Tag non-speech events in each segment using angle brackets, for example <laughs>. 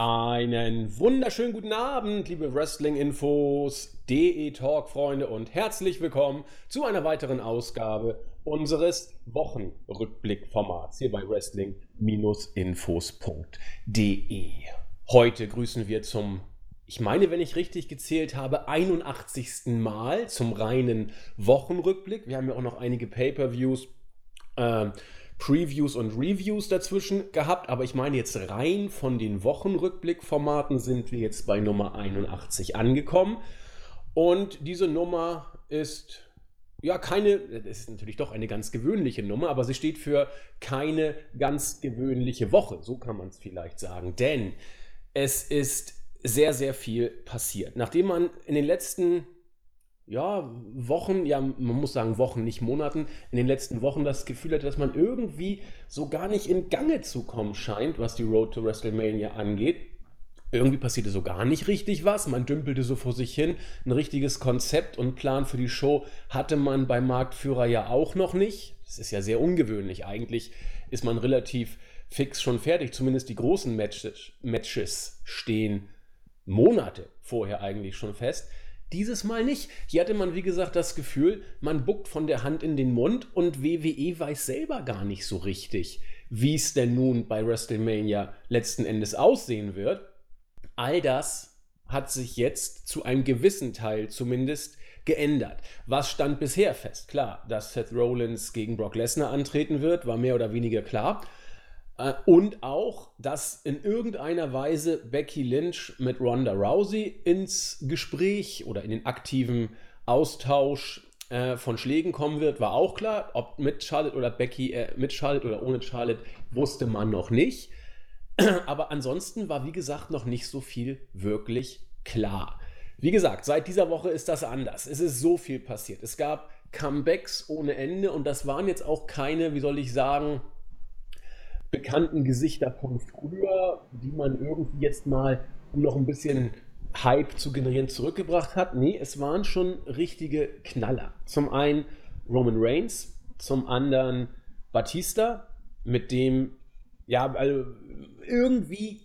Einen wunderschönen guten Abend, liebe Wrestling-Infos, DE Talk-Freunde und herzlich willkommen zu einer weiteren Ausgabe unseres Wochenrückblick-Formats hier bei Wrestling-Infos.de. Heute grüßen wir zum, ich meine, wenn ich richtig gezählt habe, 81. Mal zum reinen Wochenrückblick. Wir haben ja auch noch einige Pay-Per-Views. Äh, Previews und Reviews dazwischen gehabt, aber ich meine jetzt rein von den Wochenrückblickformaten sind wir jetzt bei Nummer 81 angekommen. Und diese Nummer ist ja keine, es ist natürlich doch eine ganz gewöhnliche Nummer, aber sie steht für keine ganz gewöhnliche Woche, so kann man es vielleicht sagen. Denn es ist sehr, sehr viel passiert. Nachdem man in den letzten ja, Wochen, ja, man muss sagen Wochen, nicht Monaten, in den letzten Wochen das Gefühl hatte, dass man irgendwie so gar nicht in Gange zu kommen scheint, was die Road to WrestleMania angeht. Irgendwie passierte so gar nicht richtig was, man dümpelte so vor sich hin. Ein richtiges Konzept und Plan für die Show hatte man beim Marktführer ja auch noch nicht. Das ist ja sehr ungewöhnlich. Eigentlich ist man relativ fix schon fertig, zumindest die großen Matches, Matches stehen Monate vorher eigentlich schon fest. Dieses Mal nicht. Hier hatte man, wie gesagt, das Gefühl, man buckt von der Hand in den Mund und WWE weiß selber gar nicht so richtig, wie es denn nun bei WrestleMania letzten Endes aussehen wird. All das hat sich jetzt zu einem gewissen Teil zumindest geändert. Was stand bisher fest? Klar, dass Seth Rollins gegen Brock Lesnar antreten wird, war mehr oder weniger klar. Äh, und auch, dass in irgendeiner Weise Becky Lynch mit Ronda Rousey ins Gespräch oder in den aktiven Austausch äh, von Schlägen kommen wird, war auch klar. Ob mit Charlotte oder Becky, äh, mit Charlotte oder ohne Charlotte, wusste man noch nicht. <clears throat> Aber ansonsten war, wie gesagt, noch nicht so viel wirklich klar. Wie gesagt, seit dieser Woche ist das anders. Es ist so viel passiert. Es gab Comebacks ohne Ende und das waren jetzt auch keine, wie soll ich sagen, bekannten Gesichter von früher, die man irgendwie jetzt mal, um noch ein bisschen Hype zu generieren, zurückgebracht hat. Nee, es waren schon richtige Knaller. Zum einen Roman Reigns, zum anderen Batista, mit dem ja also irgendwie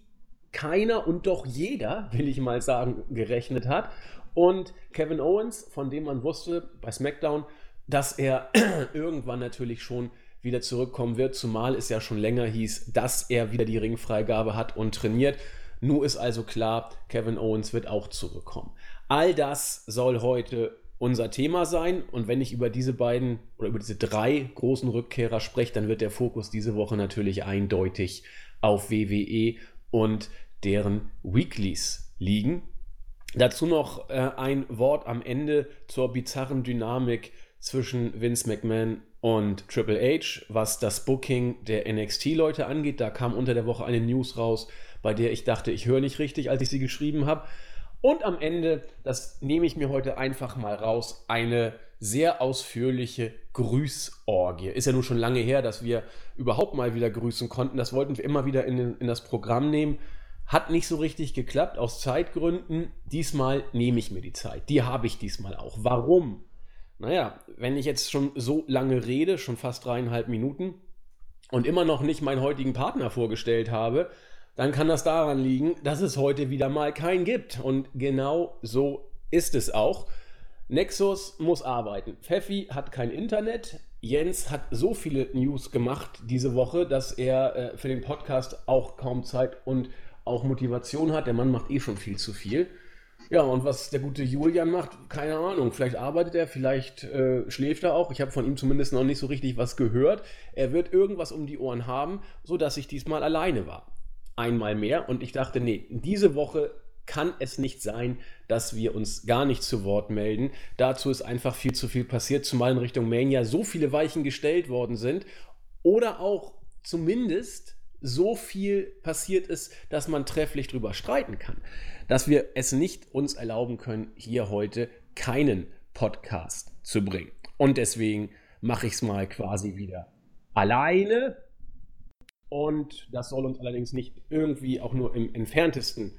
keiner und doch jeder, will ich mal sagen, gerechnet hat. Und Kevin Owens, von dem man wusste bei SmackDown, dass er <clears throat> irgendwann natürlich schon wieder zurückkommen wird, zumal es ja schon länger hieß, dass er wieder die Ringfreigabe hat und trainiert. Nun ist also klar, Kevin Owens wird auch zurückkommen. All das soll heute unser Thema sein und wenn ich über diese beiden oder über diese drei großen Rückkehrer spreche, dann wird der Fokus diese Woche natürlich eindeutig auf WWE und deren Weeklies liegen. Dazu noch äh, ein Wort am Ende zur bizarren Dynamik zwischen Vince McMahon und Triple H, was das Booking der NXT-Leute angeht, da kam unter der Woche eine News raus, bei der ich dachte, ich höre nicht richtig, als ich sie geschrieben habe. Und am Ende, das nehme ich mir heute einfach mal raus, eine sehr ausführliche Grüßorgie. Ist ja nun schon lange her, dass wir überhaupt mal wieder grüßen konnten. Das wollten wir immer wieder in, in das Programm nehmen. Hat nicht so richtig geklappt aus Zeitgründen. Diesmal nehme ich mir die Zeit. Die habe ich diesmal auch. Warum? Naja, wenn ich jetzt schon so lange rede, schon fast dreieinhalb Minuten, und immer noch nicht meinen heutigen Partner vorgestellt habe, dann kann das daran liegen, dass es heute wieder mal keinen gibt. Und genau so ist es auch. Nexus muss arbeiten. Pfeffi hat kein Internet. Jens hat so viele News gemacht diese Woche, dass er äh, für den Podcast auch kaum Zeit und auch Motivation hat. Der Mann macht eh schon viel zu viel. Ja, und was der gute Julian macht, keine Ahnung. Vielleicht arbeitet er, vielleicht äh, schläft er auch. Ich habe von ihm zumindest noch nicht so richtig was gehört. Er wird irgendwas um die Ohren haben, sodass ich diesmal alleine war. Einmal mehr. Und ich dachte, nee, diese Woche kann es nicht sein, dass wir uns gar nicht zu Wort melden. Dazu ist einfach viel zu viel passiert, zumal in Richtung Mania so viele Weichen gestellt worden sind. Oder auch zumindest so viel passiert ist, dass man trefflich drüber streiten kann dass wir es nicht uns erlauben können, hier heute keinen Podcast zu bringen. Und deswegen mache ich es mal quasi wieder alleine. Und das soll uns allerdings nicht irgendwie auch nur im entferntesten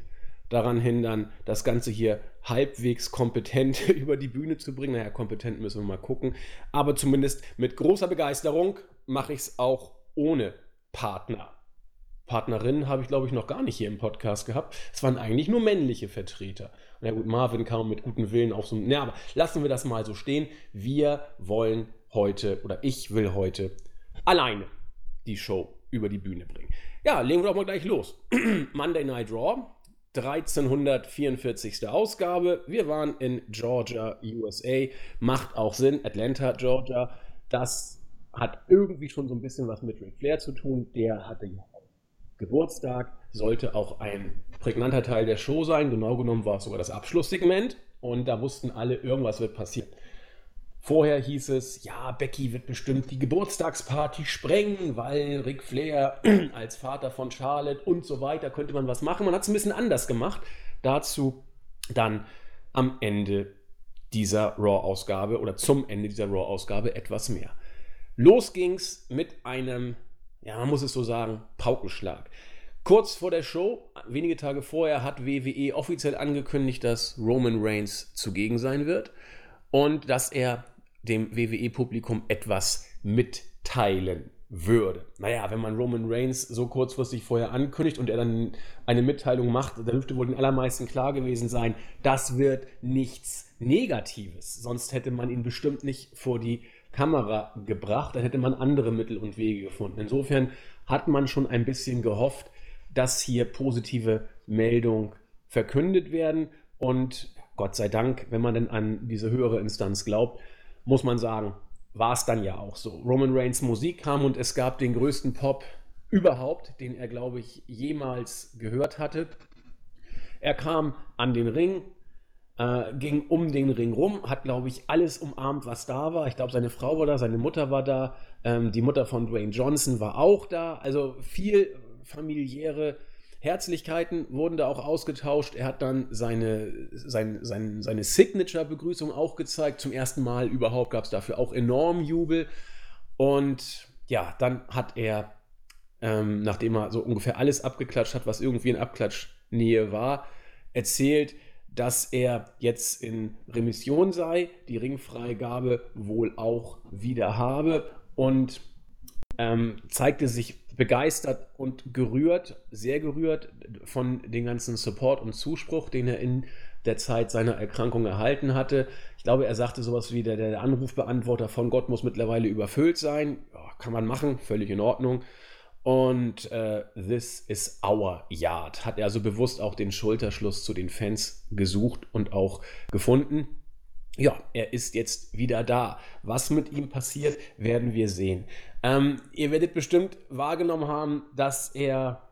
daran hindern, das Ganze hier halbwegs kompetent <laughs> über die Bühne zu bringen. Naja, kompetent müssen wir mal gucken. Aber zumindest mit großer Begeisterung mache ich es auch ohne Partner. Partnerin habe ich, glaube ich, noch gar nicht hier im Podcast gehabt. Es waren eigentlich nur männliche Vertreter. Na gut, Marvin kam mit gutem Willen auf so. Ja, aber lassen wir das mal so stehen. Wir wollen heute, oder ich will heute alleine die Show über die Bühne bringen. Ja, legen wir doch mal gleich los. <clears throat> Monday Night Raw, 1344. Ausgabe. Wir waren in Georgia, USA. Macht auch Sinn. Atlanta, Georgia. Das hat irgendwie schon so ein bisschen was mit Ric Flair zu tun. Der hatte ja Geburtstag, sollte auch ein prägnanter Teil der Show sein. Genau genommen war es sogar das Abschlusssegment. Und da wussten alle, irgendwas wird passieren. Vorher hieß es, ja, Becky wird bestimmt die Geburtstagsparty sprengen, weil Ric Flair <clears throat> als Vater von Charlotte und so weiter könnte man was machen. Man hat es ein bisschen anders gemacht. Dazu dann am Ende dieser Raw-Ausgabe oder zum Ende dieser Raw-Ausgabe etwas mehr. Los ging's mit einem, ja, man muss es so sagen, Paukenschlag. Kurz vor der Show, wenige Tage vorher, hat WWE offiziell angekündigt, dass Roman Reigns zugegen sein wird und dass er dem WWE-Publikum etwas mitteilen würde. Naja, wenn man Roman Reigns so kurzfristig vorher ankündigt und er dann eine Mitteilung macht, dann dürfte wohl den allermeisten klar gewesen sein, das wird nichts Negatives. Sonst hätte man ihn bestimmt nicht vor die Kamera gebracht, dann hätte man andere Mittel und Wege gefunden. Insofern hat man schon ein bisschen gehofft, dass hier positive Meldungen verkündet werden und Gott sei Dank, wenn man denn an diese höhere Instanz glaubt, muss man sagen, war es dann ja auch so. Roman Reigns Musik kam und es gab den größten Pop überhaupt, den er, glaube ich, jemals gehört hatte. Er kam an den Ring, äh, ging um den Ring rum, hat, glaube ich, alles umarmt, was da war. Ich glaube, seine Frau war da, seine Mutter war da, ähm, die Mutter von Dwayne Johnson war auch da. Also viel familiäre Herzlichkeiten wurden da auch ausgetauscht. Er hat dann seine, sein, sein, seine Signature-Begrüßung auch gezeigt. Zum ersten Mal überhaupt gab es dafür auch enorm Jubel. Und ja, dann hat er, ähm, nachdem er so ungefähr alles abgeklatscht hat, was irgendwie in Abklatschnähe war, erzählt, dass er jetzt in Remission sei, die Ringfreigabe wohl auch wieder habe und ähm, zeigte sich begeistert und gerührt, sehr gerührt von dem ganzen Support und Zuspruch, den er in der Zeit seiner Erkrankung erhalten hatte. Ich glaube, er sagte sowas wie, der, der Anrufbeantworter von Gott muss mittlerweile überfüllt sein. Ja, kann man machen, völlig in Ordnung. Und äh, This is our yard. Hat er also bewusst auch den Schulterschluss zu den Fans gesucht und auch gefunden ja, er ist jetzt wieder da. Was mit ihm passiert, werden wir sehen. Ähm, ihr werdet bestimmt wahrgenommen haben, dass er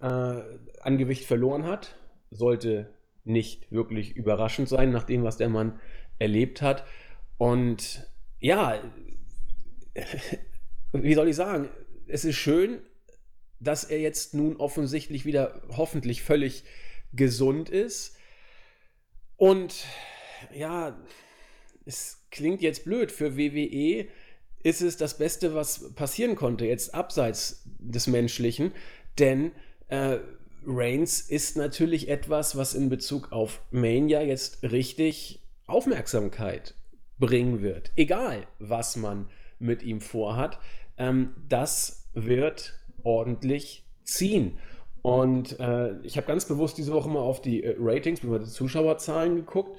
äh, an Gewicht verloren hat. Sollte nicht wirklich überraschend sein, nach dem, was der Mann erlebt hat. Und ja, <laughs> wie soll ich sagen, es ist schön, dass er jetzt nun offensichtlich wieder hoffentlich völlig gesund ist. Und ja, es klingt jetzt blöd, für WWE ist es das Beste, was passieren konnte, jetzt abseits des Menschlichen, denn äh, Reigns ist natürlich etwas, was in Bezug auf Mania jetzt richtig Aufmerksamkeit bringen wird. Egal, was man mit ihm vorhat, ähm, das wird ordentlich ziehen. Und äh, ich habe ganz bewusst diese Woche mal auf die äh, Ratings, die Zuschauerzahlen geguckt.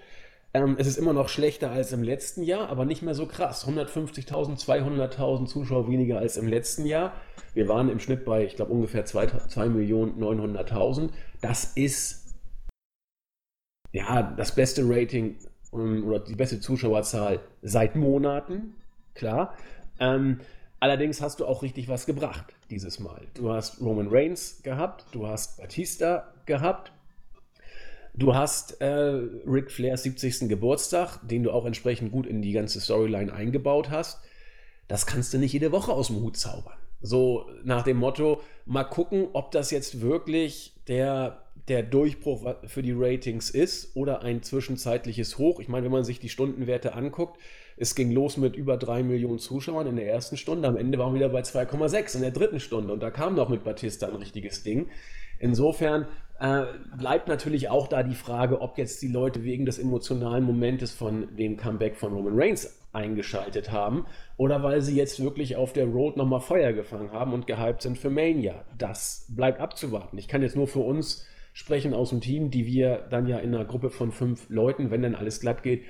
Ähm, es ist immer noch schlechter als im letzten Jahr, aber nicht mehr so krass. 150.000, 200.000 Zuschauer weniger als im letzten Jahr. Wir waren im Schnitt bei, ich glaube, ungefähr 2.900.000. Das ist ja das beste Rating um, oder die beste Zuschauerzahl seit Monaten, klar. Ähm, allerdings hast du auch richtig was gebracht dieses Mal. Du hast Roman Reigns gehabt, du hast Batista gehabt, Du hast äh, Ric Flairs 70. Geburtstag, den du auch entsprechend gut in die ganze Storyline eingebaut hast. Das kannst du nicht jede Woche aus dem Hut zaubern. So nach dem Motto, mal gucken, ob das jetzt wirklich der, der Durchbruch für die Ratings ist oder ein zwischenzeitliches Hoch. Ich meine, wenn man sich die Stundenwerte anguckt, es ging los mit über drei Millionen Zuschauern in der ersten Stunde. Am Ende waren wir wieder bei 2,6 in der dritten Stunde. Und da kam noch mit Batista ein richtiges Ding. Insofern äh, bleibt natürlich auch da die Frage, ob jetzt die Leute wegen des emotionalen Momentes von dem Comeback von Roman Reigns eingeschaltet haben oder weil sie jetzt wirklich auf der Road nochmal Feuer gefangen haben und gehypt sind für Mania. Das bleibt abzuwarten. Ich kann jetzt nur für uns sprechen aus dem Team, die wir dann ja in einer Gruppe von fünf Leuten, wenn dann alles glatt geht,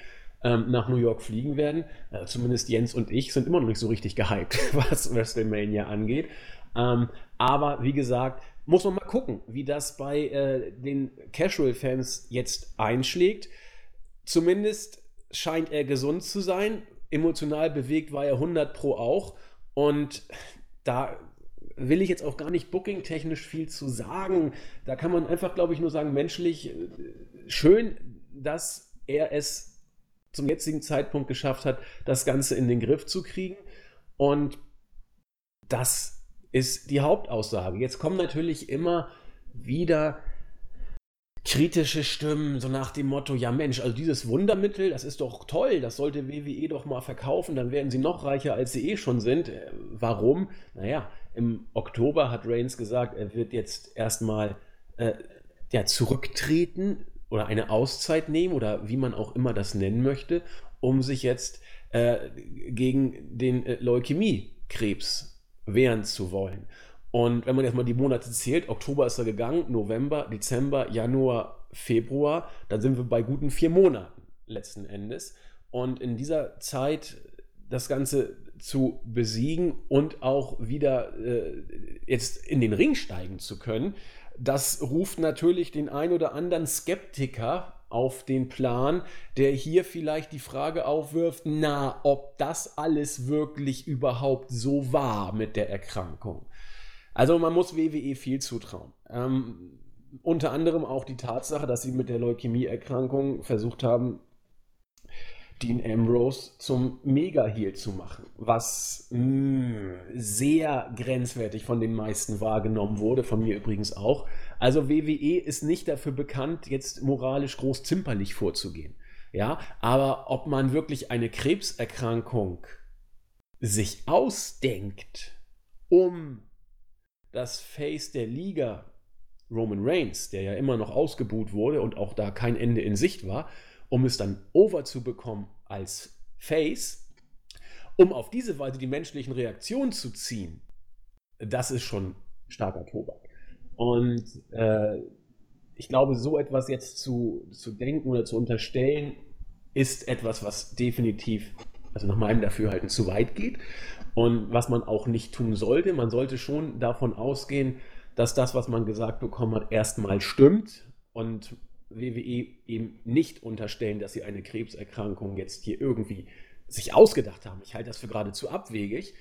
ähm, nach New York fliegen werden. Äh, zumindest Jens und ich sind immer noch nicht so richtig gehypt, <laughs> was WrestleMania angeht. Ähm, aber wie gesagt, muss man mal gucken, wie das bei äh, den Casual-Fans jetzt einschlägt. Zumindest scheint er gesund zu sein. Emotional bewegt war er 100 Pro auch. Und da will ich jetzt auch gar nicht booking-technisch viel zu sagen. Da kann man einfach, glaube ich, nur sagen, menschlich äh, schön, dass er es zum jetzigen Zeitpunkt geschafft hat, das Ganze in den Griff zu kriegen. Und das ist die Hauptaussage. Jetzt kommen natürlich immer wieder kritische Stimmen, so nach dem Motto, ja Mensch, also dieses Wundermittel, das ist doch toll, das sollte WWE doch mal verkaufen, dann werden sie noch reicher, als sie eh schon sind. Äh, warum? Naja, im Oktober hat Reigns gesagt, er wird jetzt erstmal äh, ja, zurücktreten oder eine Auszeit nehmen oder wie man auch immer das nennen möchte, um sich jetzt äh, gegen den äh, Leukämiekrebs wehren zu wollen. Und wenn man jetzt mal die Monate zählt, Oktober ist er gegangen, November, Dezember, Januar, Februar, dann sind wir bei guten vier Monaten letzten Endes. Und in dieser Zeit das Ganze zu besiegen und auch wieder äh, jetzt in den Ring steigen zu können, das ruft natürlich den ein oder anderen Skeptiker auf den Plan, der hier vielleicht die Frage aufwirft, na, ob das alles wirklich überhaupt so war mit der Erkrankung. Also man muss WWE viel zutrauen. Ähm, unter anderem auch die Tatsache, dass sie mit der Leukämieerkrankung versucht haben, Dean Ambrose zum Mega-Heel zu machen, was mh, mm, sehr grenzwertig von den meisten wahrgenommen wurde, von mir übrigens auch. Also WWE ist nicht dafür bekannt, jetzt moralisch groß zimperlich vorzugehen. Ja, aber ob man wirklich eine Krebserkrankung sich ausdenkt, um das Face der Liga, Roman Reigns, der ja immer noch ausgebuht wurde und auch da kein Ende in Sicht war, um es dann over zu bekommen als Face, um auf diese Weise die menschlichen Reaktionen zu ziehen, das ist schon starker Tobak. Und äh, ich glaube, so etwas jetzt zu, zu denken oder zu unterstellen, ist etwas, was definitiv, also nach meinem Dafürhalten, zu weit geht. Und was man auch nicht tun sollte, man sollte schon davon ausgehen, dass das, was man gesagt bekommen hat, erstmal stimmt und WWE eben nicht unterstellen, dass sie eine Krebserkrankung jetzt hier irgendwie sich ausgedacht haben. Ich halte das für geradezu abwegig.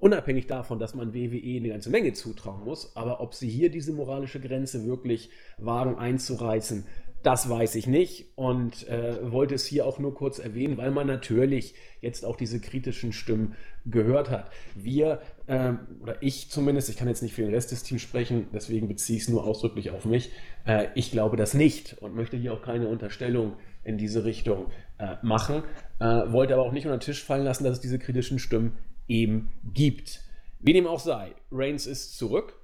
Unabhängig davon, dass man WWE eine ganze Menge zutrauen muss, aber ob sie hier diese moralische Grenze wirklich wagen einzureißen, das weiß ich nicht und äh, wollte es hier auch nur kurz erwähnen, weil man natürlich jetzt auch diese kritischen Stimmen gehört hat. Wir, äh, oder ich zumindest, ich kann jetzt nicht für den Rest des Teams sprechen, deswegen beziehe ich es nur ausdrücklich auf mich. Äh, ich glaube das nicht und möchte hier auch keine Unterstellung in diese Richtung äh, machen. Äh, wollte aber auch nicht unter den Tisch fallen lassen, dass es diese kritischen Stimmen eben gibt. Wie dem auch sei, Reigns ist zurück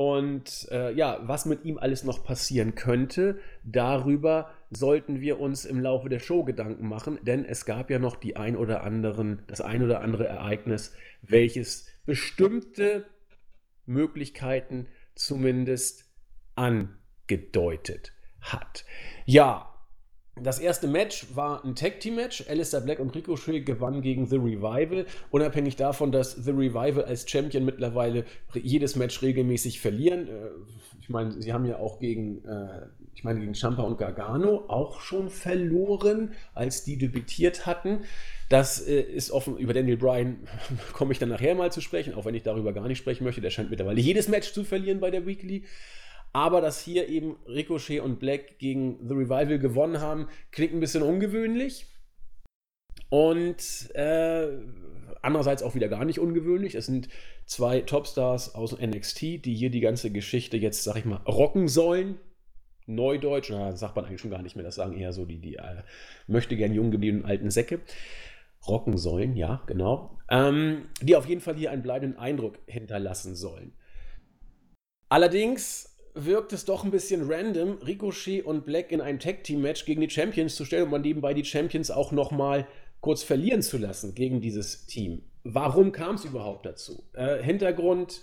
und äh, ja, was mit ihm alles noch passieren könnte, darüber sollten wir uns im Laufe der Show Gedanken machen, denn es gab ja noch die ein oder anderen, das ein oder andere Ereignis, welches bestimmte Möglichkeiten zumindest angedeutet hat. Ja, das erste Match war ein Tag Team Match. Alistair Black und Ricochet gewannen gegen The Revival. Unabhängig davon, dass The Revival als Champion mittlerweile jedes Match regelmäßig verlieren. Äh, ich meine, sie haben ja auch gegen, äh, ich meine, gegen Champa und Gargano auch schon verloren, als die debütiert hatten. Das äh, ist offen. Über Daniel Bryan <laughs> komme ich dann nachher mal zu sprechen, auch wenn ich darüber gar nicht sprechen möchte. Der scheint mittlerweile jedes Match zu verlieren bei der Weekly. Aber dass hier eben Ricochet und Black gegen The Revival gewonnen haben, klingt ein bisschen ungewöhnlich. Und äh, andererseits auch wieder gar nicht ungewöhnlich. Es sind zwei Topstars aus NXT, die hier die ganze Geschichte jetzt, sag ich mal, rocken sollen. Neudeutsch, na, sagt man eigentlich schon gar nicht mehr, das sagen eher so die, die äh, möchte gern jung gebliebenen alten Säcke. Rocken sollen, ja, genau. Ähm, die auf jeden Fall hier einen bleibenden Eindruck hinterlassen sollen. Allerdings wirkt es doch ein bisschen random, Ricochet und Black in ein Tag-Team-Match gegen die Champions zu stellen und man nebenbei die Champions auch nochmal kurz verlieren zu lassen gegen dieses Team. Warum kam es überhaupt dazu? Äh, Hintergrund,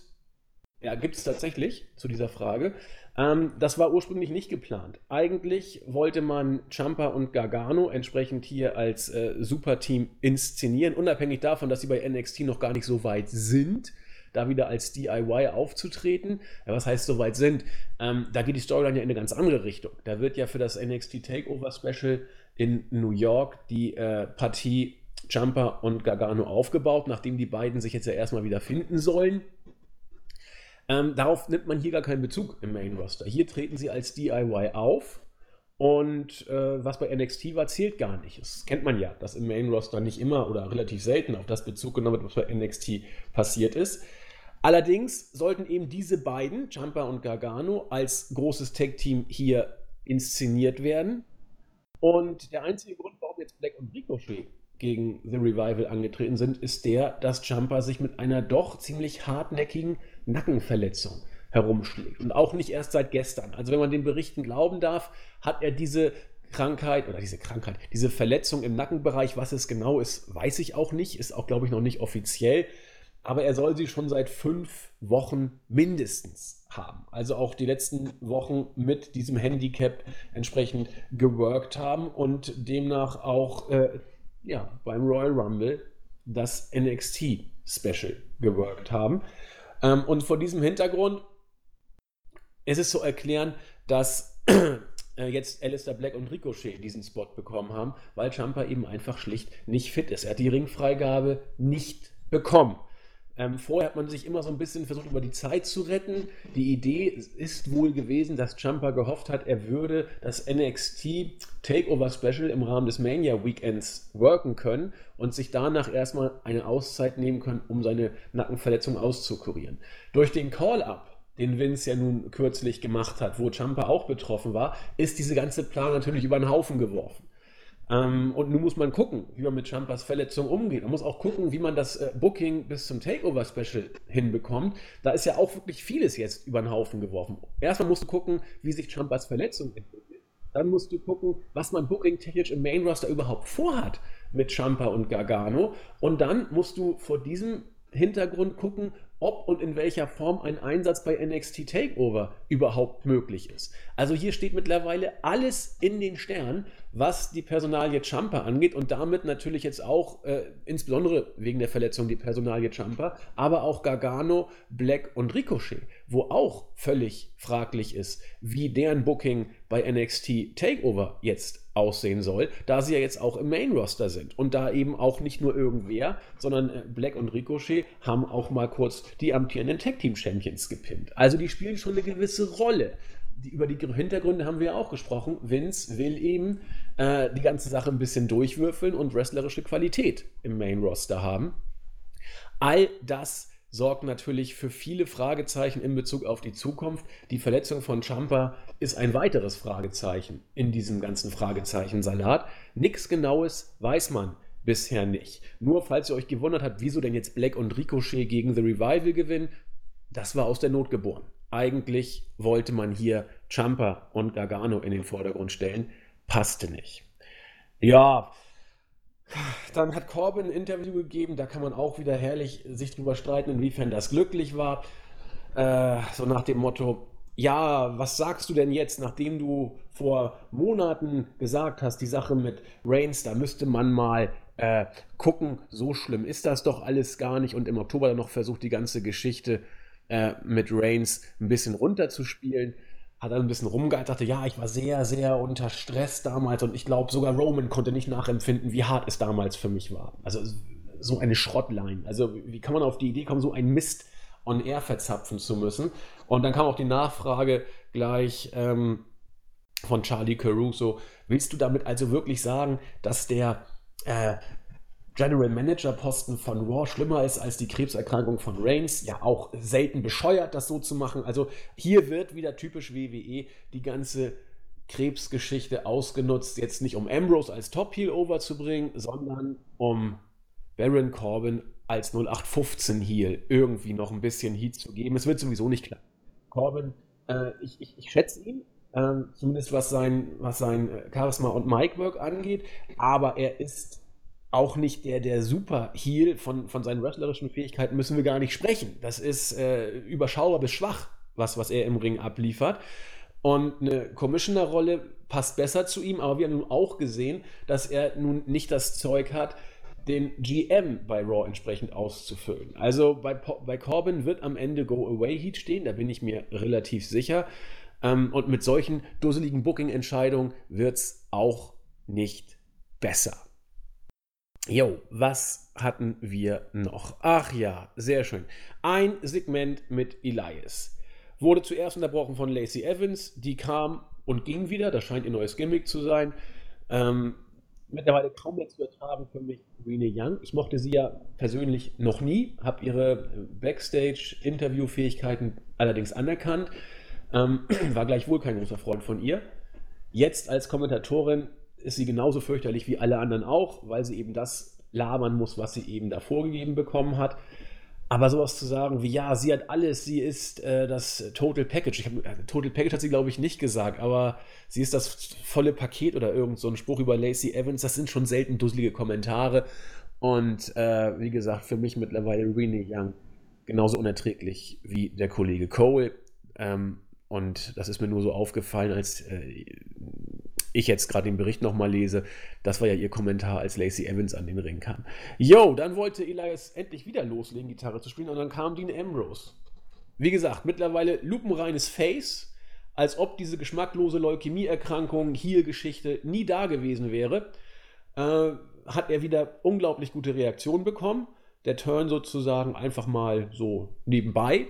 ja, gibt es tatsächlich zu dieser Frage. Ähm, das war ursprünglich nicht geplant. Eigentlich wollte man Champa und Gargano entsprechend hier als äh, Superteam inszenieren, unabhängig davon, dass sie bei NXT noch gar nicht so weit sind, da wieder als DIY aufzutreten. Ja, was heißt so weit sind? Ähm, da geht die Storyline ja in eine ganz andere Richtung. Da wird ja für das NXT Takeover Special in New York die äh, Partie Jumper und Gargano aufgebaut, nachdem die beiden sich jetzt ja erstmal wieder finden sollen. Ähm, darauf nimmt man hier gar keinen Bezug im Main Roster. Hier treten sie als DIY auf und äh, was bei NXT war, zählt gar nicht. Das kennt man ja, dass im Main Roster nicht immer oder relativ selten auf das Bezug genommen wird, was bei NXT passiert ist. Allerdings sollten eben diese beiden, Jumper und Gargano, als großes Tag-Team hier inszeniert werden. Und der einzige Grund, warum jetzt Black und Ricochet gegen The Revival angetreten sind, ist der, dass Jumper sich mit einer doch ziemlich hartnäckigen Nackenverletzung herumschlägt. Und auch nicht erst seit gestern. Also wenn man den Berichten glauben darf, hat er diese Krankheit oder diese Krankheit, diese Verletzung im Nackenbereich, was es genau ist, weiß ich auch nicht, ist auch, glaube ich, noch nicht offiziell. Aber er soll sie schon seit fünf Wochen mindestens haben. Also auch die letzten Wochen mit diesem Handicap entsprechend geworkt haben und demnach auch äh, ja, beim Royal Rumble das NXT Special geworkt haben. Ähm, und vor diesem Hintergrund ist es zu erklären, dass <clears throat> äh, jetzt Alistair Black und Ricochet diesen Spot bekommen haben, weil Champa eben einfach schlicht nicht fit ist. Er hat die Ringfreigabe nicht bekommen. Ähm, vorher hat man sich immer so ein bisschen versucht, über die Zeit zu retten. Die Idee ist wohl gewesen, dass Jumper gehofft hat, er würde das NXT Takeover Special im Rahmen des Mania Weekends worken können und sich danach erstmal eine Auszeit nehmen können, um seine Nackenverletzung auszukurieren. Durch den Call-Up den Vince ja nun kürzlich gemacht hat, wo Champa auch betroffen war, ist diese ganze Plan natürlich über den Haufen geworfen. Ähm, und nun muss man gucken, wie man mit Champas Verletzung umgeht. Man muss auch gucken, wie man das äh, Booking bis zum Takeover-Special hinbekommt. Da ist ja auch wirklich vieles jetzt über den Haufen geworfen. Erstmal musst du gucken, wie sich Champas Verletzung entwickelt. Dann musst du gucken, was man booking-technisch im Main-Roster überhaupt vorhat mit Champa und Gargano. Und dann musst du vor diesem Hintergrund gucken, ob und in welcher Form ein Einsatz bei NXT Takeover überhaupt möglich ist. Also hier steht mittlerweile alles in den Sternen, was die Personalie Champa angeht und damit natürlich jetzt auch äh, insbesondere wegen der Verletzung die Personalie Champa, aber auch Gargano, Black und Ricochet, wo auch völlig fraglich ist, wie deren Booking bei NXT Takeover jetzt aussehen soll, da sie ja jetzt auch im Main Roster sind und da eben auch nicht nur irgendwer, sondern äh, Black und Ricochet haben auch mal kurz die amtierenden Tag Team Champions gepinnt. Also die spielen schon eine gewisse Rolle. Die, über die Hintergründe haben wir ja auch gesprochen. Vince will eben äh, die ganze Sache ein bisschen durchwürfeln und wrestlerische Qualität im Main Roster haben. All das sorgt natürlich für viele Fragezeichen in Bezug auf die Zukunft. Die Verletzung von Champa ist ein weiteres Fragezeichen in diesem ganzen Fragezeichen-Salat. Nichts Genaues weiß man bisher nicht. Nur falls ihr euch gewundert habt, wieso denn jetzt Black und Ricochet gegen The Revival gewinnen, das war aus der Not geboren. Eigentlich wollte man hier Champa und Gargano in den Vordergrund stellen, passte nicht. Ja, dann hat Corbin ein Interview gegeben, da kann man auch wieder herrlich sich drüber streiten, inwiefern das glücklich war. Äh, so nach dem Motto, ja, was sagst du denn jetzt, nachdem du vor Monaten gesagt hast, die Sache mit Reigns, da müsste man mal äh, gucken, so schlimm ist das doch alles gar nicht. Und im Oktober dann noch versucht, die ganze Geschichte äh, mit Reigns ein bisschen runterzuspielen hat dann ein bisschen rumgehalten, dachte, ja, ich war sehr, sehr unter Stress damals und ich glaube, sogar Roman konnte nicht nachempfinden, wie hart es damals für mich war. Also so eine Schrottline. Also wie kann man auf die Idee kommen, so ein Mist on air verzapfen zu müssen? Und dann kam auch die Nachfrage gleich ähm, von Charlie Caruso, willst du damit also wirklich sagen, dass der äh, General Manager Posten von Raw schlimmer ist als die Krebserkrankung von Reigns. Ja, auch selten bescheuert, das so zu machen. Also hier wird wieder typisch WWE die ganze Krebsgeschichte ausgenutzt, jetzt nicht um Ambrose als Top-Heel overzubringen, sondern um Baron Corbin als 0815 Heel irgendwie noch ein bisschen Heat zu geben. Es wird sowieso nicht klar. Corbin, äh, ich, ich, ich, schätze ihn, äh, zumindest was sein, was sein Charisma und Mic-Work angeht, aber er ist auch nicht der, der Super-Heel. Von, von seinen wrestlerischen Fähigkeiten müssen wir gar nicht sprechen. Das ist äh, überschaubar bis schwach, was, was er im Ring abliefert. Und eine Commissioner-Rolle passt besser zu ihm, aber wir haben nun auch gesehen, dass er nun nicht das Zeug hat, den GM bei Raw entsprechend auszufüllen. Also bei, bei Corbin wird am Ende Go-Away-Heat stehen, da bin ich mir relativ sicher. Ähm, und mit solchen dusseligen Booking-Entscheidungen wird es auch nicht besser. Jo, was hatten wir noch? Ach ja, sehr schön. Ein Segment mit Elias. Wurde zuerst unterbrochen von Lacey Evans, die kam und ging wieder. Das scheint ihr neues Gimmick zu sein. Ähm, mittlerweile kaum mehr zu ertragen für mich Rene Young. Ich mochte sie ja persönlich noch nie, habe ihre Backstage-Interviewfähigkeiten allerdings anerkannt. Ähm, <clears throat> war gleichwohl kein großer Freund von ihr. Jetzt als Kommentatorin ist sie genauso fürchterlich wie alle anderen auch, weil sie eben das labern muss, was sie eben da vorgegeben bekommen hat. Aber sowas zu sagen wie, ja, sie hat alles, sie ist äh, das Total Package. Ich hab, äh, Total Package hat sie, glaube ich, nicht gesagt, aber sie ist das volle Paket oder irgend so ein Spruch über Lacey Evans. Das sind schon selten dusselige Kommentare. Und äh, wie gesagt, für mich mittlerweile Renee Young genauso unerträglich wie der Kollege Cole. Ähm, und das ist mir nur so aufgefallen, als äh, ich jetzt gerade den Bericht nochmal lese. Das war ja ihr Kommentar, als Lacey Evans an den Ring kam. Yo, dann wollte Elias endlich wieder loslegen, Gitarre zu spielen, und dann kam Dean Ambrose. Wie gesagt, mittlerweile lupenreines Face, als ob diese geschmacklose Leukämieerkrankung, hier Geschichte nie da gewesen wäre. Äh, hat er wieder unglaublich gute Reaktionen bekommen. Der Turn sozusagen einfach mal so nebenbei.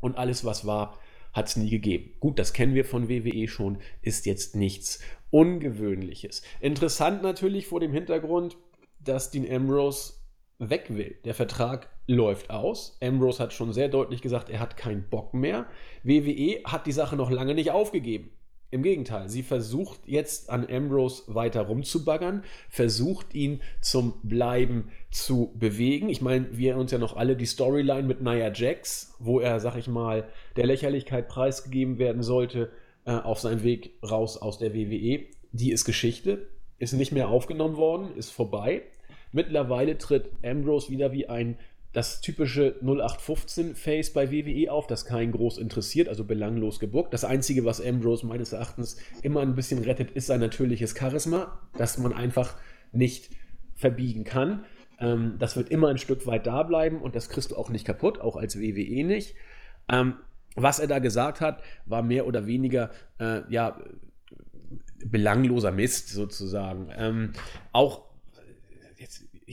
Und alles, was war, hat es nie gegeben. Gut, das kennen wir von WWE schon, ist jetzt nichts Ungewöhnliches. Interessant natürlich vor dem Hintergrund, dass Dean Ambrose weg will. Der Vertrag läuft aus. Ambrose hat schon sehr deutlich gesagt, er hat keinen Bock mehr. WWE hat die Sache noch lange nicht aufgegeben. Im Gegenteil, sie versucht jetzt an Ambrose weiter rumzubaggern, versucht ihn zum Bleiben zu bewegen. Ich meine, wir uns ja noch alle die Storyline mit Nia Jax, wo er, sag ich mal, der Lächerlichkeit preisgegeben werden sollte, äh, auf seinem Weg raus aus der WWE. Die ist Geschichte, ist nicht mehr aufgenommen worden, ist vorbei. Mittlerweile tritt Ambrose wieder wie ein das typische 0815-Face bei WWE auf, das keinen groß interessiert, also belanglos gebuckt. Das Einzige, was Ambrose meines Erachtens immer ein bisschen rettet, ist sein natürliches Charisma, das man einfach nicht verbiegen kann. Ähm, das wird immer ein Stück weit da bleiben und das kriegst du auch nicht kaputt, auch als WWE nicht. Ähm, was er da gesagt hat, war mehr oder weniger, äh, ja, belangloser Mist sozusagen. Ähm, auch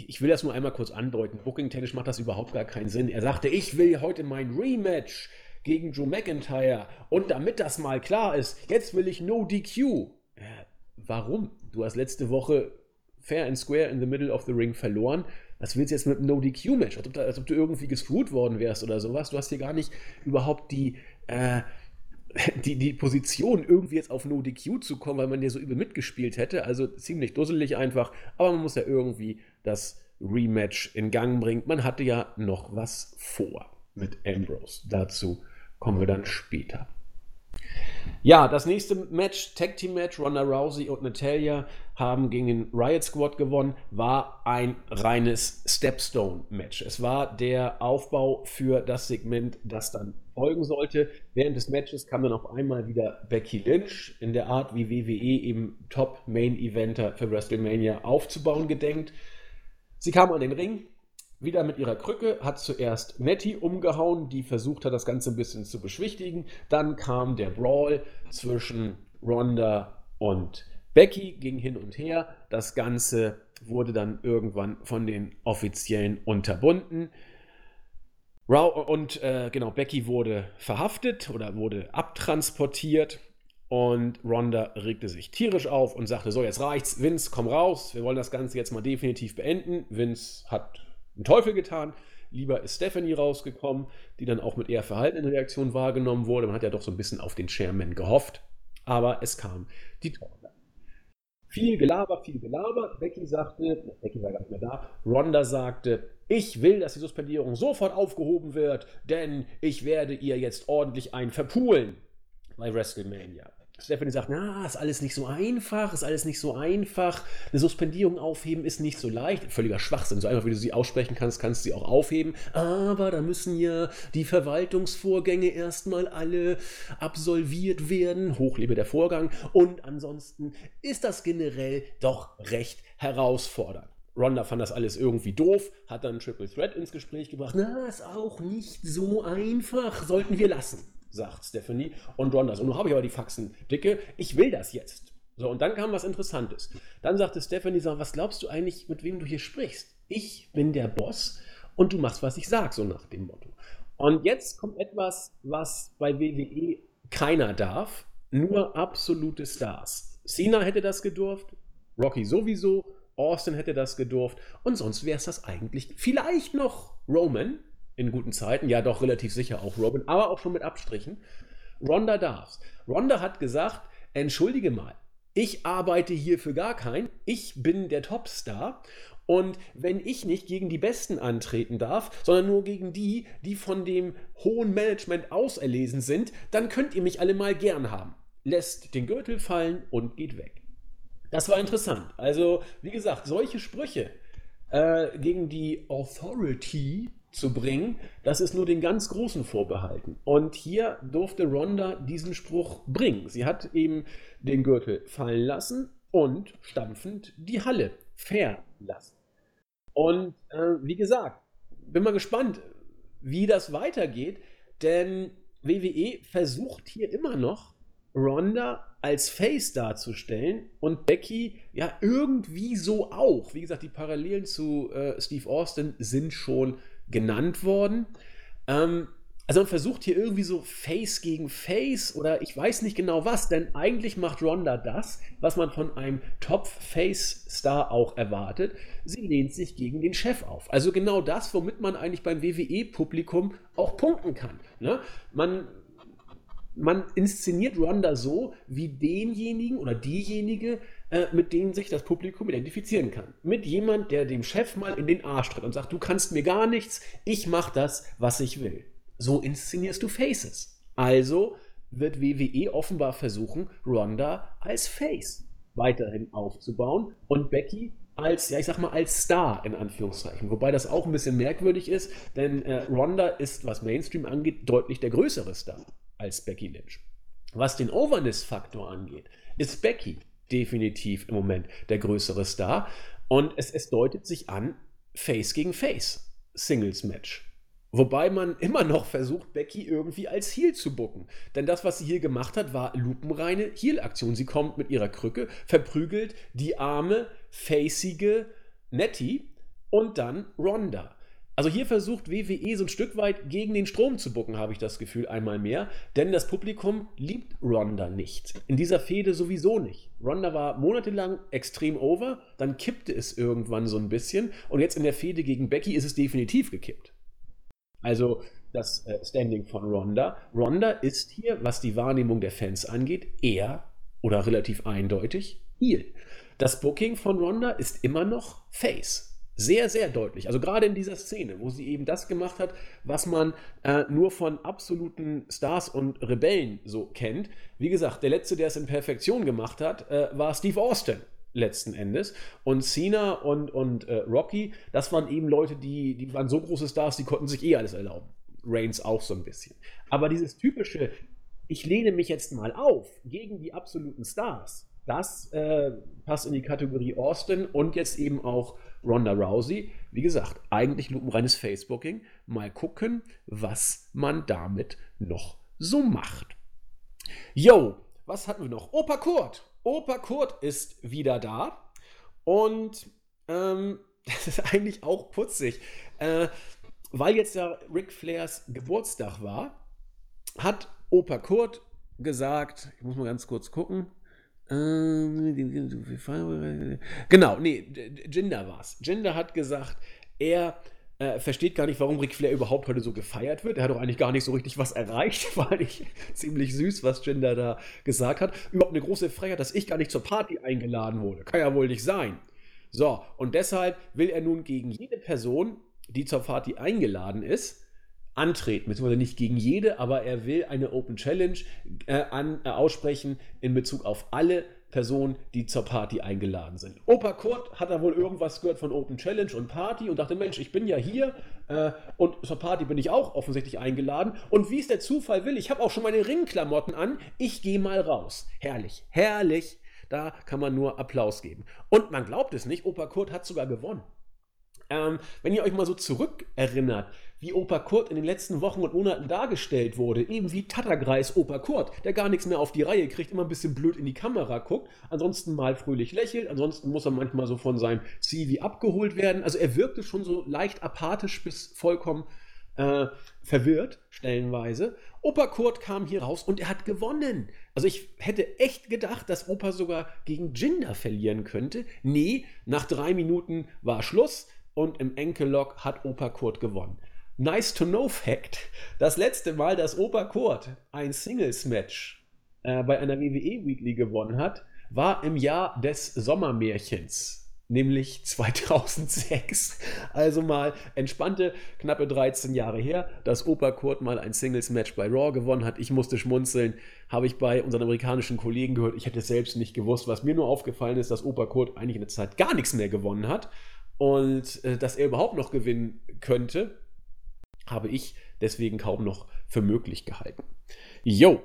ich will das nur einmal kurz andeuten. Booking-technisch macht das überhaupt gar keinen Sinn. Er sagte, ich will heute mein Rematch gegen Joe McIntyre. Und damit das mal klar ist, jetzt will ich No DQ. Warum? Du hast letzte Woche fair and square in the middle of the ring verloren. Was willst du jetzt mit einem No DQ Match? Als ob, als ob du irgendwie gescrewt worden wärst oder sowas. Du hast hier gar nicht überhaupt die, äh, <laughs> die, die Position, irgendwie jetzt auf No DQ zu kommen, weil man dir so übel mitgespielt hätte. Also ziemlich dusselig einfach. Aber man muss ja irgendwie das Rematch in Gang bringen. Man hatte ja noch was vor mit Ambrose. Dazu kommen wir dann später. Ja, das nächste Match, Tag Team Match, Ronda Rousey und Natalia haben gegen den Riot Squad gewonnen, war ein reines Stepstone Match. Es war der Aufbau für das Segment, das dann folgen sollte. Während des Matches kam dann auf einmal wieder Becky Lynch in der Art, wie WWE eben Top Main Eventer für WrestleMania aufzubauen gedenkt. Sie kam an den Ring, wieder mit ihrer Krücke, hat zuerst Nettie umgehauen, die versucht hat, das Ganze ein bisschen zu beschwichtigen. Dann kam der Brawl zwischen Ronda und Becky, ging hin und her. Das Ganze wurde dann irgendwann von den Offiziellen unterbunden. Und äh, genau, Becky wurde verhaftet oder wurde abtransportiert. Und Ronda regte sich tierisch auf und sagte: So, jetzt reicht's. Vince, komm raus. Wir wollen das Ganze jetzt mal definitiv beenden. Vince hat einen Teufel getan. Lieber ist Stephanie rausgekommen, die dann auch mit eher verhaltenen Reaktionen wahrgenommen wurde. Man hat ja doch so ein bisschen auf den Chairman gehofft. Aber es kam die Tochter. Viel Gelaber, viel Gelaber. Becky sagte, Becky war gar nicht mehr da, Ronda sagte, ich will, dass die Suspendierung sofort aufgehoben wird, denn ich werde ihr jetzt ordentlich ein verpulen bei WrestleMania. Stephanie sagt, na, ist alles nicht so einfach, ist alles nicht so einfach. Eine Suspendierung aufheben ist nicht so leicht. Völliger Schwachsinn. So einfach, wie du sie aussprechen kannst, kannst du sie auch aufheben. Aber da müssen ja die Verwaltungsvorgänge erstmal alle absolviert werden. Hochlebe der Vorgang. Und ansonsten ist das generell doch recht herausfordernd. Ronda fand das alles irgendwie doof, hat dann Triple Threat ins Gespräch gebracht. Na, ist auch nicht so einfach, sollten wir lassen sagt Stephanie. Und Ronda so, nun habe ich aber die Faxen dicke, ich will das jetzt. So, und dann kam was Interessantes. Dann sagte Stephanie, so, was glaubst du eigentlich, mit wem du hier sprichst? Ich bin der Boss und du machst, was ich sag, so nach dem Motto. Und jetzt kommt etwas, was bei WWE keiner darf, nur absolute Stars. Cena hätte das gedurft, Rocky sowieso, Austin hätte das gedurft und sonst wäre es das eigentlich vielleicht noch Roman, in guten Zeiten, ja doch relativ sicher auch Robin, aber auch schon mit Abstrichen. Ronda darf's. Ronda hat gesagt, entschuldige mal, ich arbeite hier für gar keinen, ich bin der Topstar und wenn ich nicht gegen die Besten antreten darf, sondern nur gegen die, die von dem hohen Management auserlesen sind, dann könnt ihr mich alle mal gern haben. Lässt den Gürtel fallen und geht weg. Das war interessant. Also, wie gesagt, solche Sprüche äh, gegen die Authority zu bringen, das ist nur den ganz Großen vorbehalten. Und hier durfte Ronda diesen Spruch bringen. Sie hat eben den Gürtel fallen lassen und stampfend die Halle verlassen. Und äh, wie gesagt, bin mal gespannt, wie das weitergeht, denn WWE versucht hier immer noch Ronda als Face darzustellen und Becky ja irgendwie so auch. Wie gesagt, die Parallelen zu äh, Steve Austin sind schon genannt worden. Ähm, also man versucht hier irgendwie so Face gegen Face oder ich weiß nicht genau was, denn eigentlich macht Ronda das, was man von einem Top-Face-Star auch erwartet. Sie lehnt sich gegen den Chef auf. Also genau das, womit man eigentlich beim WWE-Publikum auch punkten kann. Ne? Man man inszeniert Ronda so, wie denjenigen oder diejenige, äh, mit denen sich das Publikum identifizieren kann. Mit jemand, der dem Chef mal in den Arsch tritt und sagt, du kannst mir gar nichts, ich mach das, was ich will. So inszenierst du Faces. Also wird WWE offenbar versuchen, Ronda als Face weiterhin aufzubauen und Becky als, ja, ich sag mal, als Star in Anführungszeichen. Wobei das auch ein bisschen merkwürdig ist, denn äh, Ronda ist, was Mainstream angeht, deutlich der größere Star als Becky Lynch. Was den Overness-Faktor angeht, ist Becky definitiv im Moment der größere Star. Und es, es deutet sich an, Face gegen Face, Singles-Match. Wobei man immer noch versucht, Becky irgendwie als Heel zu bucken. Denn das, was sie hier gemacht hat, war lupenreine Heel-Aktion. Sie kommt mit ihrer Krücke, verprügelt die arme, facige Nettie und dann Ronda. Also hier versucht WWE so ein Stück weit gegen den Strom zu bucken, habe ich das Gefühl, einmal mehr. Denn das Publikum liebt Ronda nicht. In dieser Fehde sowieso nicht. Ronda war monatelang extrem over, dann kippte es irgendwann so ein bisschen und jetzt in der Fehde gegen Becky ist es definitiv gekippt. Also das äh, Standing von Ronda. Ronda ist hier, was die Wahrnehmung der Fans angeht, eher oder relativ eindeutig Heel. Das Booking von Ronda ist immer noch Face. Sehr, sehr deutlich. Also gerade in dieser Szene, wo sie eben das gemacht hat, was man äh, nur von absoluten Stars und Rebellen so kennt. Wie gesagt, der letzte, der es in Perfektion gemacht hat, äh, war Steve Austin letzten Endes. Und Cena und, und äh, Rocky, das waren eben Leute, die, die waren so große Stars, die konnten sich eh alles erlauben. Reigns auch so ein bisschen. Aber dieses typische, ich lehne mich jetzt mal auf gegen die absoluten Stars, das äh, passt in die Kategorie Austin und jetzt eben auch Ronda Rousey. Wie gesagt, eigentlich lupenreines Facebooking. Mal gucken, was man damit noch so macht. Yo, was hatten wir noch? Opa Kurt. Opa Kurt ist wieder da. Und ähm, <laughs> das ist eigentlich auch putzig. Äh, weil jetzt ja Ric Flairs Geburtstag war, hat Opa Kurt gesagt, ich muss mal ganz kurz gucken, genau, nee, Jinder war es. Jinder hat gesagt, er äh, versteht gar nicht, warum Ric Flair überhaupt heute so gefeiert wird. Er hat doch eigentlich gar nicht so richtig was erreicht. <laughs> War eigentlich ziemlich süß, was Jinder da gesagt hat. Überhaupt eine große Freiheit, dass ich gar nicht zur Party eingeladen wurde. Kann ja wohl nicht sein. So, und deshalb will er nun gegen jede Person, die zur Party eingeladen ist, antreten, beziehungsweise nicht gegen jede, aber er will eine Open Challenge äh, an, äh, aussprechen in Bezug auf alle Personen, die zur Party eingeladen sind. Opa Kurt hat da wohl irgendwas gehört von Open Challenge und Party und dachte, Mensch, ich bin ja hier äh, und zur Party bin ich auch offensichtlich eingeladen. Und wie es der Zufall will, ich habe auch schon meine Ringklamotten an, ich gehe mal raus. Herrlich, herrlich. Da kann man nur Applaus geben. Und man glaubt es nicht, Opa Kurt hat sogar gewonnen. Ähm, wenn ihr euch mal so zurückerinnert, wie Opa Kurt in den letzten Wochen und Monaten dargestellt wurde, eben wie Tattergreis Opa Kurt, der gar nichts mehr auf die Reihe kriegt, immer ein bisschen blöd in die Kamera guckt, ansonsten mal fröhlich lächelt, ansonsten muss er manchmal so von seinem CV abgeholt werden. Also er wirkte schon so leicht apathisch bis vollkommen äh, verwirrt, stellenweise. Opa Kurt kam hier raus und er hat gewonnen. Also ich hätte echt gedacht, dass Opa sogar gegen Jinder verlieren könnte. Nee, nach drei Minuten war Schluss und im Enkellock hat Opa Kurt gewonnen. Nice to know Fact: Das letzte Mal, dass Opa Kurt ein Singles-Match äh, bei einer WWE Weekly gewonnen hat, war im Jahr des Sommermärchens, nämlich <laughs> 2006. Also mal entspannte knappe 13 Jahre her, dass Opa Kurt mal ein Singles-Match bei Raw gewonnen hat. Ich musste schmunzeln, habe ich bei unseren amerikanischen Kollegen gehört. Ich hätte es selbst nicht gewusst. Was mir nur aufgefallen ist, dass Opa Kurt eigentlich in der Zeit gar nichts mehr gewonnen hat und äh, dass er überhaupt noch gewinnen könnte, habe ich deswegen kaum noch für möglich gehalten. Yo!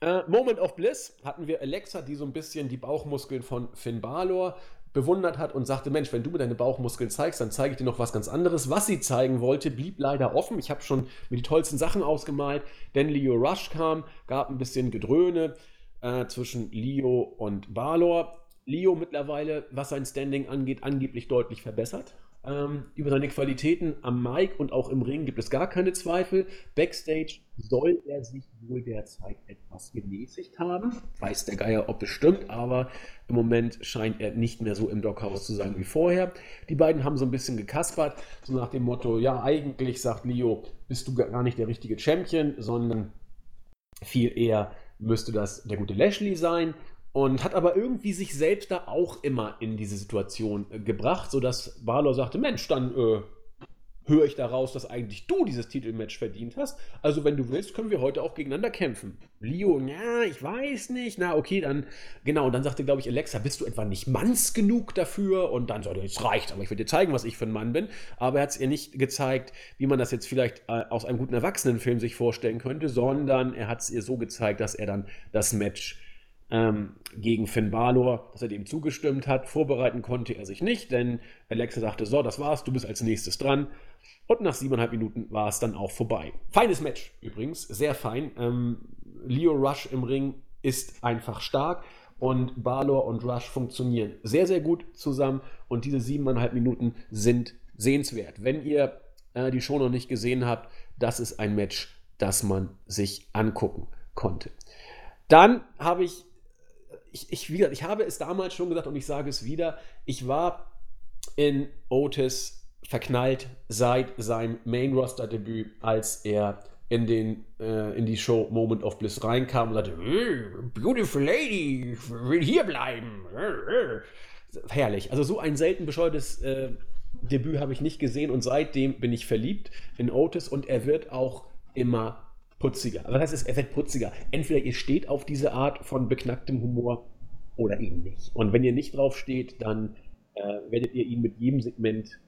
Äh, Moment of Bliss hatten wir Alexa, die so ein bisschen die Bauchmuskeln von Finn Balor bewundert hat und sagte, Mensch, wenn du mir deine Bauchmuskeln zeigst, dann zeige ich dir noch was ganz anderes. Was sie zeigen wollte, blieb leider offen. Ich habe schon mir die tollsten Sachen ausgemalt, denn Leo Rush kam, gab ein bisschen Gedröhne äh, zwischen Leo und Balor. Leo mittlerweile, was sein Standing angeht, angeblich deutlich verbessert. Ähm, über seine Qualitäten am Mic und auch im Ring gibt es gar keine Zweifel. Backstage soll er sich wohl derzeit etwas gemäßigt haben. Weiß der Geier, ob es stimmt, aber im Moment scheint er nicht mehr so im Dockhaus zu sein wie vorher. Die beiden haben so ein bisschen gekaspert, so nach dem Motto: Ja, eigentlich, sagt Leo, bist du gar nicht der richtige Champion, sondern viel eher müsste das der gute Lashley sein. Und hat aber irgendwie sich selbst da auch immer in diese Situation äh, gebracht, sodass Balor sagte: Mensch, dann äh, höre ich daraus, dass eigentlich du dieses Titelmatch verdient hast. Also, wenn du willst, können wir heute auch gegeneinander kämpfen. Leo, ja, ich weiß nicht. Na, okay, dann, genau. Und dann sagte, glaube ich, Alexa, bist du etwa nicht manns genug dafür? Und dann sagte er, es reicht, aber ich will dir zeigen, was ich für ein Mann bin. Aber er hat es ihr nicht gezeigt, wie man das jetzt vielleicht äh, aus einem guten Erwachsenenfilm sich vorstellen könnte, sondern er hat es ihr so gezeigt, dass er dann das Match ähm, gegen Finn Balor, dass er dem zugestimmt hat. Vorbereiten konnte er sich nicht, denn Alexa sagte, so, das war's, du bist als nächstes dran. Und nach siebeneinhalb Minuten war es dann auch vorbei. Feines Match übrigens, sehr fein. Ähm, Leo Rush im Ring ist einfach stark und Balor und Rush funktionieren sehr, sehr gut zusammen und diese siebeneinhalb Minuten sind sehenswert. Wenn ihr äh, die Show noch nicht gesehen habt, das ist ein Match, das man sich angucken konnte. Dann habe ich ich, ich, wie gesagt, ich habe es damals schon gesagt und ich sage es wieder, ich war in Otis verknallt seit seinem Main-Roster-Debüt, als er in, den, äh, in die Show Moment of Bliss reinkam und sagte, äh, Beautiful Lady, ich will hier bleiben. Herrlich. Also so ein selten bescheuertes äh, Debüt habe ich nicht gesehen und seitdem bin ich verliebt in Otis und er wird auch immer putziger. Aber das ist, er wird putziger. Entweder ihr steht auf diese Art von beknacktem Humor oder eben nicht. Und wenn ihr nicht drauf steht, dann äh, werdet ihr ihn mit jedem Segment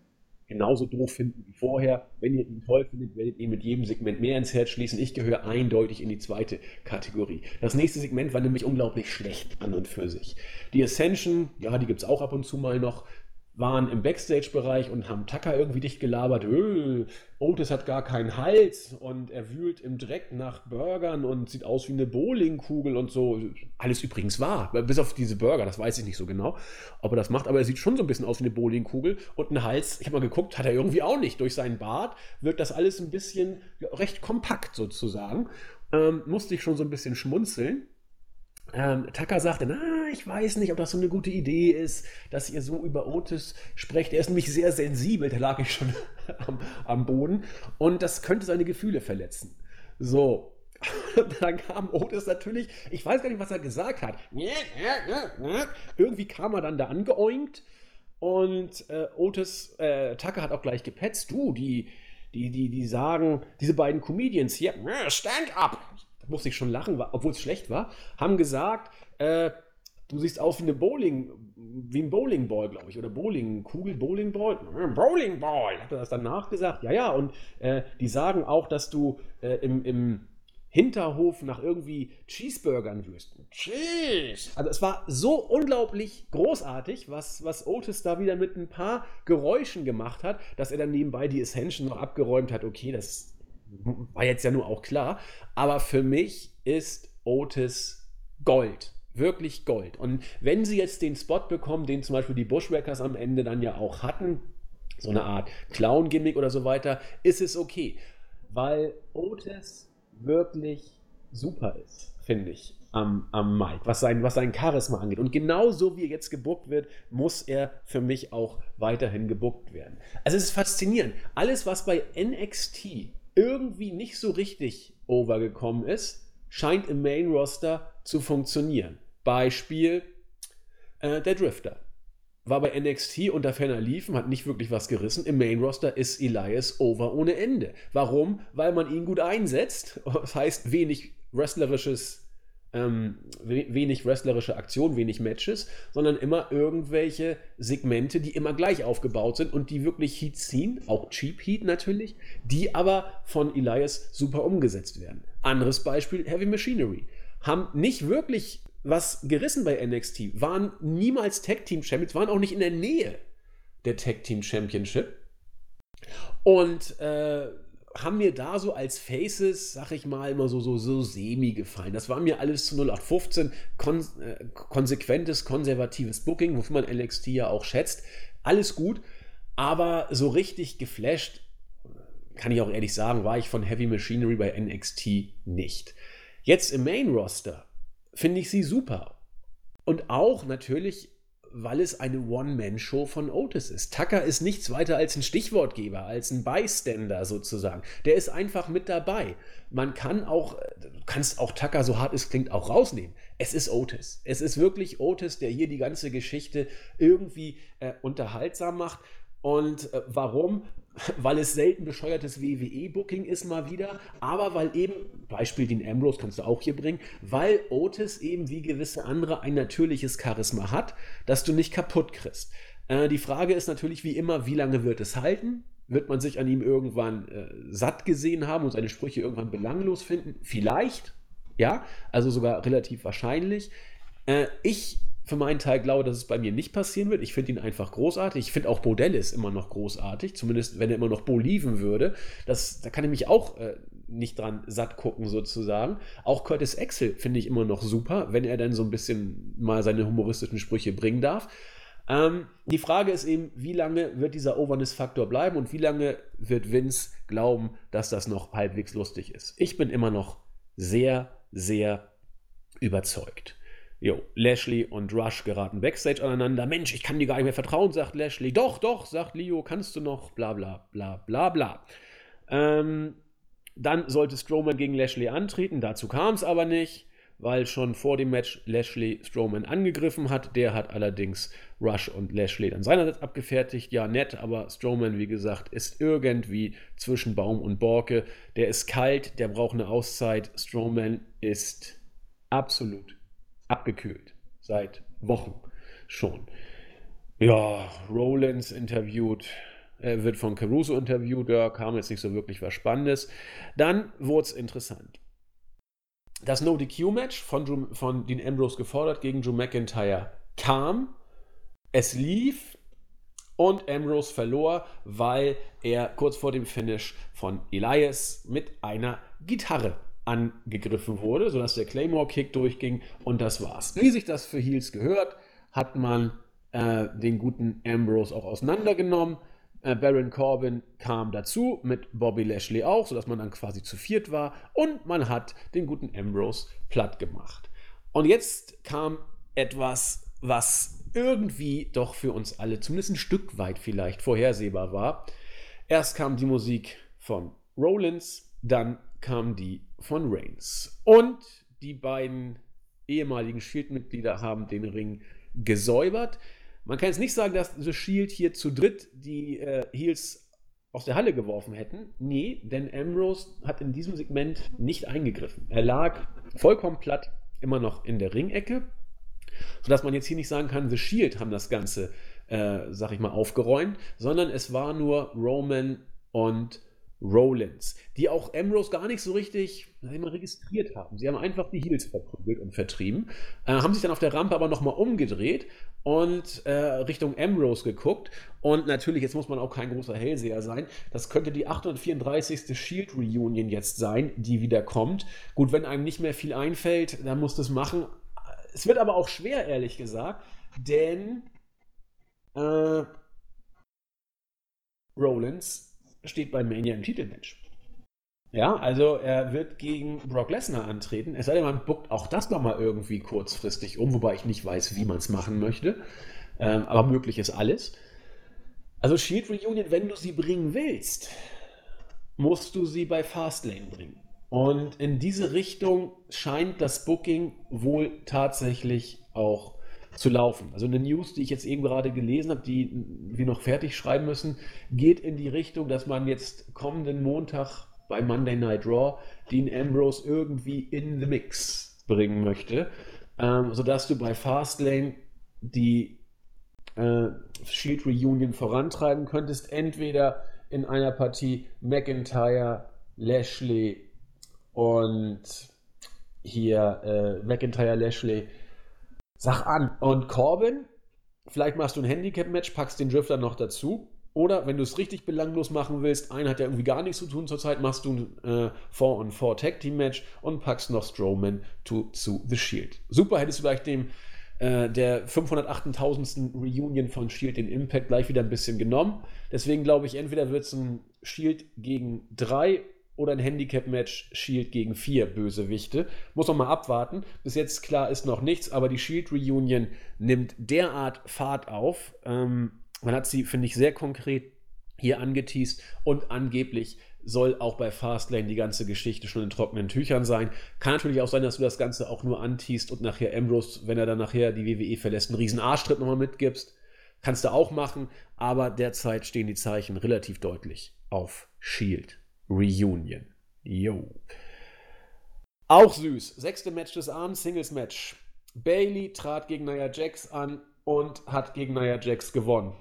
genauso doof finden wie vorher. Wenn ihr ihn toll findet, werdet ihr mit jedem Segment mehr ins Herz schließen. Ich gehöre eindeutig in die zweite Kategorie. Das nächste Segment war nämlich unglaublich schlecht an und für sich. Die Ascension, ja, die gibt es auch ab und zu mal noch waren im Backstage-Bereich und haben Tucker irgendwie dicht gelabert. Öh, Otis hat gar keinen Hals und er wühlt im Dreck nach Burgern und sieht aus wie eine Bowlingkugel und so. Alles übrigens wahr, bis auf diese Burger, das weiß ich nicht so genau, ob er das macht, aber er sieht schon so ein bisschen aus wie eine Bowlingkugel und einen Hals, ich habe mal geguckt, hat er irgendwie auch nicht. Durch seinen Bart wirkt das alles ein bisschen recht kompakt sozusagen. Ähm, musste ich schon so ein bisschen schmunzeln. Ähm, Tucker sagte, na, ich weiß nicht, ob das so eine gute Idee ist, dass ihr so über Otis sprecht. Er ist nämlich sehr sensibel, da lag ich schon <laughs> am, am Boden. Und das könnte seine Gefühle verletzen. So, <laughs> dann kam Otis natürlich, ich weiß gar nicht, was er gesagt hat. Irgendwie kam er dann da angeoinkt und äh, Otis, äh, Tucker hat auch gleich gepetzt. Du, die, die, die, die sagen, diese beiden Comedians hier, stand up, musste ich schon lachen, obwohl es schlecht war, haben gesagt, äh, du siehst aus wie eine Bowling, wie ein Bowlingball, glaube ich, oder Bowlingkugel, Bowlingball, Bowlingball, hat er das dann nachgesagt? Ja, ja, und äh, die sagen auch, dass du äh, im, im Hinterhof nach irgendwie Cheeseburgern wirst. Cheese! Also es war so unglaublich großartig, was, was Otis da wieder mit ein paar Geräuschen gemacht hat, dass er dann nebenbei die Ascension noch abgeräumt hat. Okay, das war jetzt ja nur auch klar. Aber für mich ist Otis Gold wirklich Gold. Und wenn sie jetzt den Spot bekommen, den zum Beispiel die Bushwhackers am Ende dann ja auch hatten, so eine Art Clown-Gimmick oder so weiter, ist es okay. Weil Otis wirklich super ist, finde ich, am, am Mike, was sein, was sein Charisma angeht. Und genauso wie er jetzt gebuckt wird, muss er für mich auch weiterhin gebuckt werden. Also es ist faszinierend. Alles, was bei NXT irgendwie nicht so richtig overgekommen ist, scheint im Main Roster zu funktionieren. Beispiel äh, der Drifter. War bei NXT unter ferner Liefen, hat nicht wirklich was gerissen. Im Main Roster ist Elias over ohne Ende. Warum? Weil man ihn gut einsetzt. <laughs> Das heißt, wenig wrestlerisches, ähm, wenig wrestlerische Aktion, wenig Matches, sondern immer irgendwelche Segmente, die immer gleich aufgebaut sind und die wirklich Heat ziehen, auch Cheap Heat natürlich, die aber von Elias super umgesetzt werden. Anderes Beispiel, Heavy Machinery. Haben nicht wirklich was gerissen bei NXT, waren niemals Tag Team Champions, waren auch nicht in der Nähe der Tag Team Championship und äh, haben mir da so als Faces, sag ich mal, immer so, so, so semi gefallen. Das war mir alles zu 0815 kon äh, konsequentes, konservatives Booking, wofür man NXT ja auch schätzt. Alles gut, aber so richtig geflasht, kann ich auch ehrlich sagen, war ich von Heavy Machinery bei NXT nicht. Jetzt im Main Roster finde ich sie super. Und auch natürlich, weil es eine One-Man-Show von Otis ist. Tucker ist nichts weiter als ein Stichwortgeber, als ein Bystander sozusagen. Der ist einfach mit dabei. Man kann auch, du kannst auch Tucker, so hart es klingt, auch rausnehmen. Es ist Otis. Es ist wirklich Otis, der hier die ganze Geschichte irgendwie äh, unterhaltsam macht. Und äh, warum? Weil es selten bescheuertes WWE-Booking ist mal wieder, aber weil eben, Beispiel den Ambrose kannst du auch hier bringen, weil Otis eben wie gewisse andere ein natürliches Charisma hat, das du nicht kaputt kriegst. Äh, die Frage ist natürlich wie immer, wie lange wird es halten? Wird man sich an ihm irgendwann äh, satt gesehen haben und seine Sprüche irgendwann belanglos finden? Vielleicht, ja, also sogar relativ wahrscheinlich. Äh, ich für meinen Teil glaube, dass es bei mir nicht passieren wird. Ich finde ihn einfach großartig. Ich finde auch Bodellis immer noch großartig, zumindest wenn er immer noch Boliven würde. Das, da kann ich mich auch äh, nicht dran satt gucken, sozusagen. Auch Curtis Axel finde ich immer noch super, wenn er dann so ein bisschen mal seine humoristischen Sprüche bringen darf. Ähm, die Frage ist eben, wie lange wird dieser Overness-Faktor bleiben und wie lange wird Vince glauben, dass das noch halbwegs lustig ist? Ich bin immer noch sehr, sehr überzeugt. Jo, Lashley und Rush geraten backstage aneinander. Mensch, ich kann dir gar nicht mehr vertrauen, sagt Lashley. Doch, doch, sagt Leo, kannst du noch, bla bla bla bla bla. Ähm, dann sollte Strowman gegen Lashley antreten. Dazu kam es aber nicht, weil schon vor dem Match Lashley Strowman angegriffen hat. Der hat allerdings Rush und Lashley dann seinerseits abgefertigt. Ja, nett, aber Strowman, wie gesagt, ist irgendwie zwischen Baum und Borke. Der ist kalt, der braucht eine Auszeit. Strowman ist absolut abgekühlt. Seit Wochen schon. Ja, Rollins interviewt. Er wird von Caruso interviewt. Da kam jetzt nicht so wirklich was Spannendes. Dann wurde es interessant. Das No-DQ-Match von, von Dean Ambrose gefordert gegen Drew McIntyre kam. Es lief und Ambrose verlor, weil er kurz vor dem Finish von Elias mit einer Gitarre angegriffen wurde, sodass der Claymore-Kick durchging und das war's. Wie sich das für Heels gehört, hat man äh, den guten Ambrose auch auseinandergenommen. Äh, Baron Corbin kam dazu, mit Bobby Lashley auch, sodass man dann quasi zu viert war und man hat den guten Ambrose platt gemacht. Und jetzt kam etwas, was irgendwie doch für uns alle zumindest ein Stück weit vielleicht vorhersehbar war. Erst kam die Musik von Rollins, dann kam die von Reigns. Und die beiden ehemaligen Shield-Mitglieder haben den Ring gesäubert. Man kann jetzt nicht sagen, dass The Shield hier zu dritt die äh, Heels aus der Halle geworfen hätten. Nee, denn Ambrose hat in diesem Segment nicht eingegriffen. Er lag vollkommen platt, immer noch in der Ringecke, sodass man jetzt hier nicht sagen kann, The Shield haben das Ganze, äh, sag ich mal, aufgeräumt, sondern es war nur Roman und Rollins, die auch Ambrose gar nicht so richtig mal, registriert haben. Sie haben einfach die Heels verprügelt und vertrieben, äh, haben sich dann auf der Rampe aber nochmal umgedreht und äh, Richtung Ambrose geguckt. Und natürlich, jetzt muss man auch kein großer Hellseher sein, das könnte die 834. Shield Reunion jetzt sein, die wieder kommt. Gut, wenn einem nicht mehr viel einfällt, dann muss das machen. Es wird aber auch schwer, ehrlich gesagt, denn äh, Rollins steht bei Mania im Titelmatch. Ja, also er wird gegen Brock Lesnar antreten. Es sei denn, man buckt auch das nochmal irgendwie kurzfristig um, wobei ich nicht weiß, wie man es machen möchte. Ähm, aber möglich ist alles. Also Shield Reunion, wenn du sie bringen willst, musst du sie bei Fastlane bringen. Und in diese Richtung scheint das Booking wohl tatsächlich auch zu laufen. Also eine News, die ich jetzt eben gerade gelesen habe, die wir noch fertig schreiben müssen, geht in die Richtung, dass man jetzt kommenden Montag bei Monday Night Raw Dean Ambrose irgendwie in the Mix bringen möchte, ähm, sodass du bei Fastlane die äh, Shield Reunion vorantreiben könntest, entweder in einer Partie McIntyre, Lashley und hier äh, McIntyre, Lashley, Sag an. Und Corbin, vielleicht machst du ein Handicap-Match, packst den Drifter noch dazu. Oder wenn du es richtig belanglos machen willst, einer hat ja irgendwie gar nichts zu tun zurzeit, machst du ein äh, 4-on-4 Tag Team Match und packst noch Strowman to, zu The Shield. Super, hättest du vielleicht dem äh, der 508.000. Reunion von Shield den Impact gleich wieder ein bisschen genommen. Deswegen glaube ich, entweder wird es ein Shield gegen 3 oder ein Handicap-Match Shield gegen vier Bösewichte. Muss man mal abwarten. Bis jetzt klar ist noch nichts, aber die Shield Reunion nimmt derart Fahrt auf. Ähm, man hat sie, finde ich, sehr konkret hier angeteased und angeblich soll auch bei Fastlane die ganze Geschichte schon in trockenen Tüchern sein. Kann natürlich auch sein, dass du das Ganze auch nur anteast und nachher Ambrose, wenn er dann nachher die WWE verlässt, einen riesen Arschtritt nochmal mitgibst. Kannst du auch machen, aber derzeit stehen die Zeichen relativ deutlich auf Shield. Reunion. Yo. Auch süß. Sechste Match des Abends, Singles Match. Bailey trat gegen Nia Jax an und hat gegen Nia Jax gewonnen.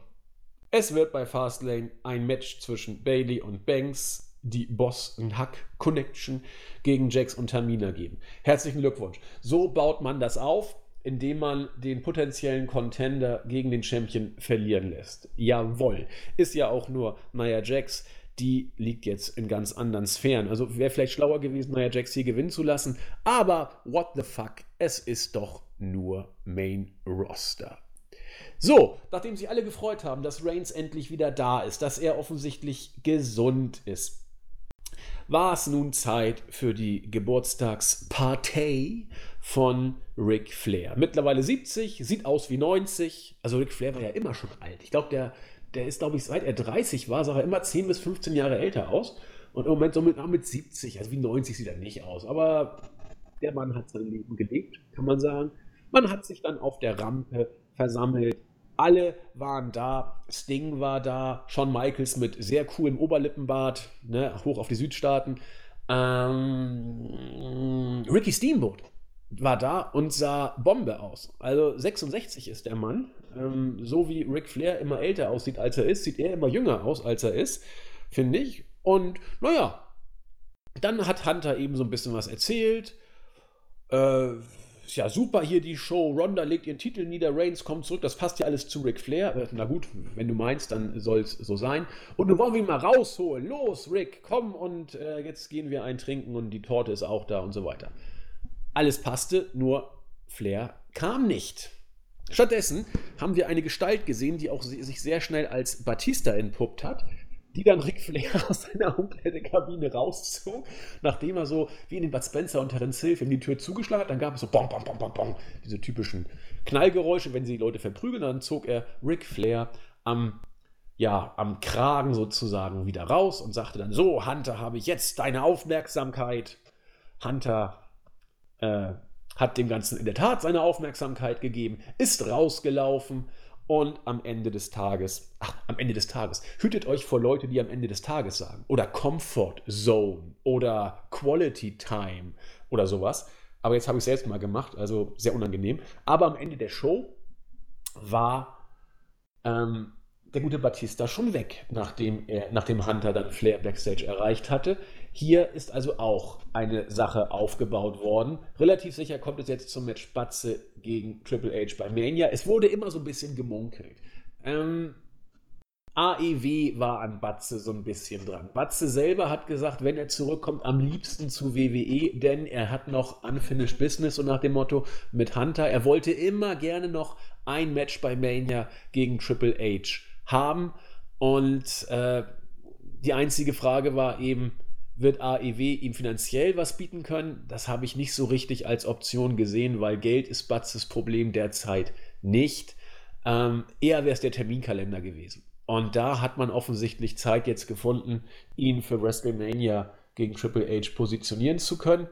Es wird bei Fastlane ein Match zwischen Bailey und Banks, die Boss und Hack Connection, gegen Jax und Tamina geben. Herzlichen Glückwunsch. So baut man das auf, indem man den potenziellen Contender gegen den Champion verlieren lässt. Jawohl. Ist ja auch nur Nia Jax die liegt jetzt in ganz anderen Sphären. Also wäre vielleicht schlauer gewesen, Nia Jax hier gewinnen zu lassen. Aber what the fuck, es ist doch nur Main Roster. So, nachdem sich alle gefreut haben, dass Reigns endlich wieder da ist, dass er offensichtlich gesund ist, war es nun Zeit für die Geburtstagsparty von Ric Flair. Mittlerweile 70, sieht aus wie 90. Also Ric Flair war ja immer schon alt. Ich glaube, der der ist, glaube ich, seit er 30 war, sah er immer 10 bis 15 Jahre älter aus. Und im Moment so mit, mit 70, also wie 90 sieht er nicht aus. Aber der Mann hat sein Leben gelebt, kann man sagen. Man hat sich dann auf der Rampe versammelt. Alle waren da. Sting war da. Shawn Michaels mit sehr coolem Oberlippenbart, ne, hoch auf die Südstaaten. Ähm, Ricky Steamboat war da und sah Bombe aus. Also 66 ist der Mann. Ähm, so wie Ric Flair immer älter aussieht, als er ist, sieht er immer jünger aus, als er ist, finde ich. Und naja, dann hat Hunter eben so ein bisschen was erzählt. Äh, ja, super hier die Show. Ronda legt ihren Titel nieder, Reigns kommt zurück. Das passt ja alles zu Ric Flair. Äh, na gut, wenn du meinst, dann soll es so sein. Und nun wollen wir ihn mal rausholen. Los, Rick, komm und äh, jetzt gehen wir ein trinken und die Torte ist auch da und so weiter. Alles passte, nur Flair kam nicht. Stattdessen haben wir eine Gestalt gesehen, die auch sich sehr schnell als Batista entpuppt hat, die dann Ric Flair <laughs> aus seiner Umkleidekabine rauszog, nachdem er so wie in den Bud Spencer und Terence Hill in die Tür zugeschlagen hat. Dann gab es so bom, bom, bom, bom, bom, diese typischen Knallgeräusche, wenn sie die Leute verprügeln. Dann zog er Ric Flair am, ja, am Kragen sozusagen wieder raus und sagte dann: So, Hunter, habe ich jetzt deine Aufmerksamkeit. Hunter äh, hat dem Ganzen in der Tat seine Aufmerksamkeit gegeben, ist rausgelaufen Und am Ende des Tages, ach, am Ende des Tages, hütet euch vor Leute, die am Ende des Tages sagen. Oder Comfort Zone oder Quality Time oder sowas. Aber jetzt habe ich es selbst mal gemacht, also sehr unangenehm. Aber am Ende der Show war ähm, der gute Batista schon weg, nachdem, er, nachdem Hunter dann Flair backstage erreicht hatte. Hier ist also auch eine Sache aufgebaut worden. Relativ sicher kommt es jetzt zum Match Batze gegen Triple H bei Mania. Es wurde immer so ein bisschen gemunkelt. Ähm, AEW war an Batze so ein bisschen dran. Batze selber hat gesagt, wenn er zurückkommt, am liebsten zu WWE, denn er hat noch Unfinished Business, so nach dem Motto mit Hunter. Er wollte immer gerne noch ein Match bei Mania gegen Triple H haben. Und äh, die einzige Frage war eben, wird AEW ihm finanziell was bieten können? Das habe ich nicht so richtig als Option gesehen, weil Geld ist Batzes Problem derzeit nicht. Ähm, eher wäre es der Terminkalender gewesen. Und da hat man offensichtlich Zeit jetzt gefunden, ihn für WrestleMania gegen Triple H positionieren zu können.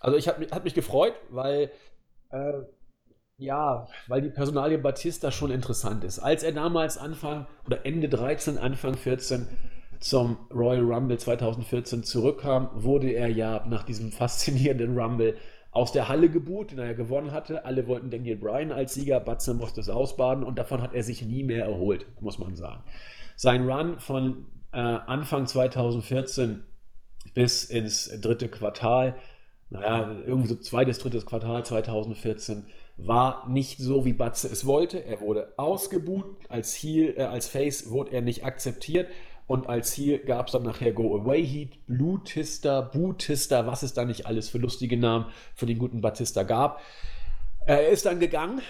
Also ich habe hat mich gefreut, weil äh, ja, weil die Personalie Batista schon interessant ist. Als er damals Anfang oder Ende 13, Anfang 14 zum Royal Rumble 2014 zurückkam, wurde er ja nach diesem faszinierenden Rumble aus der Halle geboot, den er ja gewonnen hatte. Alle wollten Daniel Bryan als Sieger, Batze musste es ausbaden und davon hat er sich nie mehr erholt, muss man sagen. Sein Run von äh, Anfang 2014 bis ins dritte Quartal, naja, irgendwie so zweites, drittes Quartal 2014, war nicht so, wie Batze es wollte. Er wurde ausgebuht, als äh, als Face wurde er nicht akzeptiert. Und als Ziel gab es dann nachher Go Away Heat, Blue Tister, Bootista, was es da nicht alles für lustige Namen für den guten Batista gab. Er ist dann gegangen,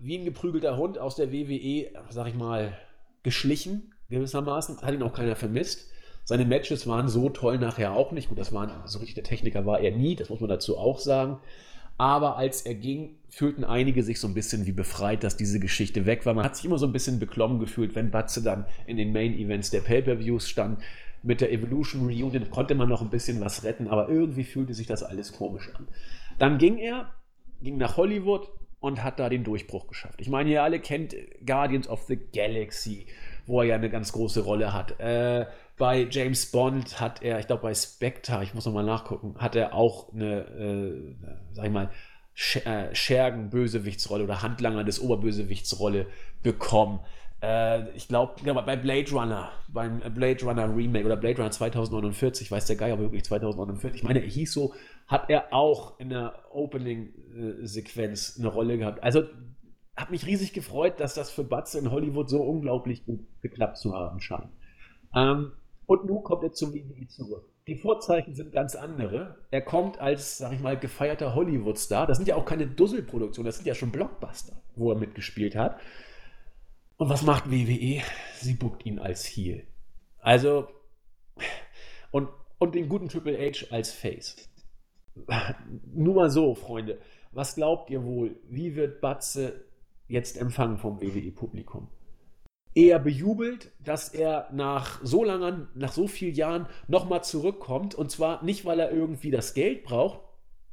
wie ein geprügelter Hund aus der WWE, sag ich mal, geschlichen, gewissermaßen. Hat ihn auch keiner vermisst. Seine Matches waren so toll nachher auch nicht. Gut, das waren so richtig der Techniker war er nie, das muss man dazu auch sagen. Aber als er ging, fühlten einige sich so ein bisschen wie befreit, dass diese Geschichte weg war. Man hat sich immer so ein bisschen beklommen gefühlt, wenn Batze dann in den Main Events der Pay-Per-Views stand. Mit der Evolution Reunion konnte man noch ein bisschen was retten, aber irgendwie fühlte sich das alles komisch an. Dann ging er, ging nach Hollywood und hat da den Durchbruch geschafft. Ich meine, ihr alle kennt Guardians of the Galaxy, wo er ja eine ganz große Rolle hat. Äh, bei James Bond hat er, ich glaube bei Spectre, ich muss nochmal nachgucken, hat er auch eine, äh, sag ich mal, äh, Schergen-Bösewichtsrolle oder Handlanger des Oberbösewichtsrolle bekommen. Äh, ich glaube, genau, bei Blade Runner, beim Blade Runner Remake oder Blade Runner 2049, weiß der Geier wirklich 2049, ich meine, er hieß so, hat er auch in der Opening-Sequenz eine Rolle gehabt. Also hat mich riesig gefreut, dass das für Batze in Hollywood so unglaublich gut geklappt zu haben scheint. Ähm, und nun kommt er zum WWE zurück. Die Vorzeichen sind ganz andere. Er kommt als, sag ich mal, gefeierter Hollywood-Star. Das sind ja auch keine Dusselproduktionen, das sind ja schon Blockbuster, wo er mitgespielt hat. Und was macht WWE? Sie buckt ihn als Heel. Also, und, und den guten Triple H als Face. <laughs> Nur mal so, Freunde. Was glaubt ihr wohl? Wie wird Batze jetzt empfangen vom WWE-Publikum? Eher bejubelt, dass er nach so langen, nach so vielen Jahren nochmal zurückkommt. Und zwar nicht, weil er irgendwie das Geld braucht,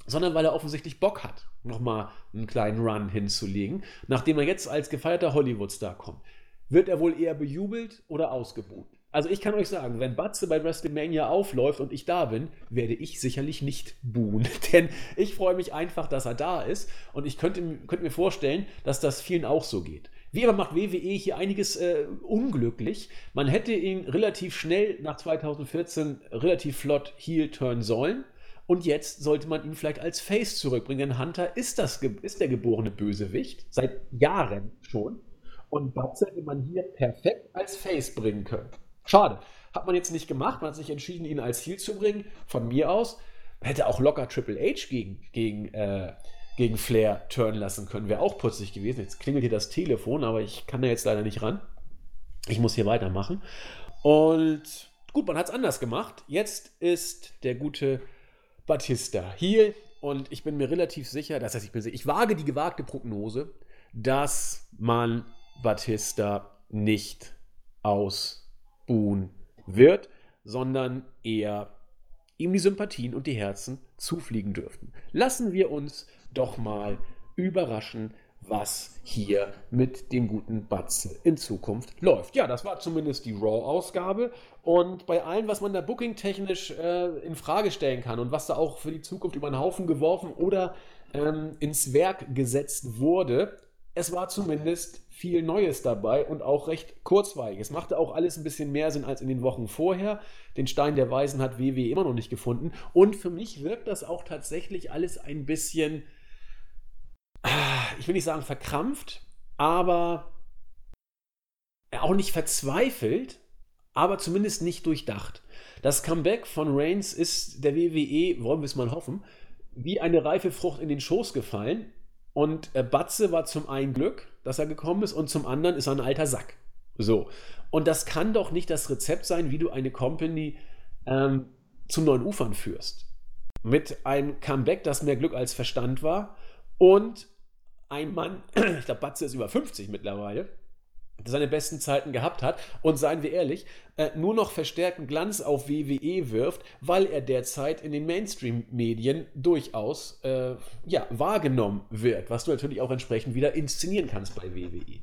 sondern weil er offensichtlich Bock hat, nochmal einen kleinen Run hinzulegen, nachdem er jetzt als gefeierter Hollywood-Star kommt. Wird er wohl eher bejubelt oder ausgebucht? Also ich kann euch sagen, wenn Batze bei WrestleMania aufläuft und ich da bin, werde ich sicherlich nicht buhen. <laughs> Denn ich freue mich einfach, dass er da ist und ich könnte, könnte mir vorstellen, dass das vielen auch so geht. Wie immer macht WWE hier einiges äh, unglücklich. Man hätte ihn relativ schnell nach 2014 relativ flott heel turn sollen. Und jetzt sollte man ihn vielleicht als Face zurückbringen. Denn Hunter ist, das, ist der geborene Bösewicht. Seit Jahren schon. Und Batze hätte man hier perfekt als Face bringen können. Schade. Hat man jetzt nicht gemacht. Man hat sich entschieden, ihn als Heel zu bringen. Von mir aus. Hätte auch locker Triple H gegen, gegen äh, gegen Flair turnen lassen können. Wäre auch putzig gewesen. Jetzt klingelt hier das Telefon, aber ich kann da jetzt leider nicht ran. Ich muss hier weitermachen. Und gut, man hat es anders gemacht. Jetzt ist der gute Batista hier und ich bin mir relativ sicher, das heißt, ich bin ich wage die gewagte Prognose, dass man Batista nicht ausbuhen wird, sondern eher ihm die Sympathien und die Herzen zufliegen dürften. Lassen wir uns doch mal überraschen, was hier mit dem guten Batze in Zukunft läuft. Ja, das war zumindest die Raw-Ausgabe. Und bei allem, was man da booking-technisch äh, in Frage stellen kann und was da auch für die Zukunft über den Haufen geworfen oder ähm, ins Werk gesetzt wurde, es war zumindest viel Neues dabei und auch recht kurzweilig. Es machte auch alles ein bisschen mehr Sinn als in den Wochen vorher. Den Stein der Weisen hat WWE immer noch nicht gefunden. Und für mich wirkt das auch tatsächlich alles ein bisschen ich will nicht sagen verkrampft, aber auch nicht verzweifelt, aber zumindest nicht durchdacht. Das Comeback von Reigns ist der WWE, wollen wir es mal hoffen, wie eine reife Frucht in den Schoß gefallen. Und äh, Batze war zum einen Glück, dass er gekommen ist, und zum anderen ist er ein alter Sack. So. Und das kann doch nicht das Rezept sein, wie du eine Company ähm, zu neuen Ufern führst. Mit einem Comeback, das mehr Glück als Verstand war und ein Mann, <clears throat> ich glaube, Batze ist über 50 mittlerweile, der seine besten Zeiten gehabt hat und seien wir ehrlich, äh, nur noch verstärkten Glanz auf WWE wirft, weil er derzeit in den Mainstream-Medien durchaus äh, ja, wahrgenommen wird, was du natürlich auch entsprechend wieder inszenieren kannst bei WWE.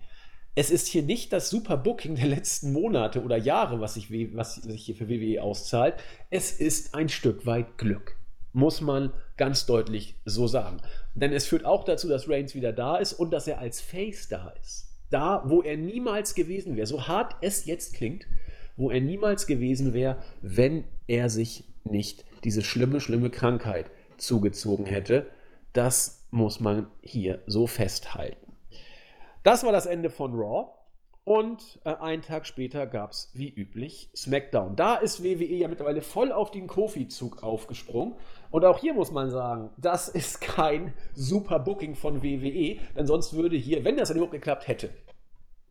Es ist hier nicht das super Booking der letzten Monate oder Jahre, was sich, was sich hier für WWE auszahlt. Es ist ein Stück weit Glück muss man ganz deutlich so sagen. Denn es führt auch dazu, dass Reigns wieder da ist und dass er als Face da ist. Da, wo er niemals gewesen wäre, so hart es jetzt klingt, wo er niemals gewesen wäre, wenn er sich nicht diese schlimme, schlimme Krankheit zugezogen hätte. Das muss man hier so festhalten. Das war das Ende von Raw. Und äh, einen Tag später gab es wie üblich SmackDown. Da ist WWE ja mittlerweile voll auf den Kofi-Zug aufgesprungen. Und auch hier muss man sagen, das ist kein super Booking von WWE, denn sonst würde hier, wenn das überhaupt geklappt hätte,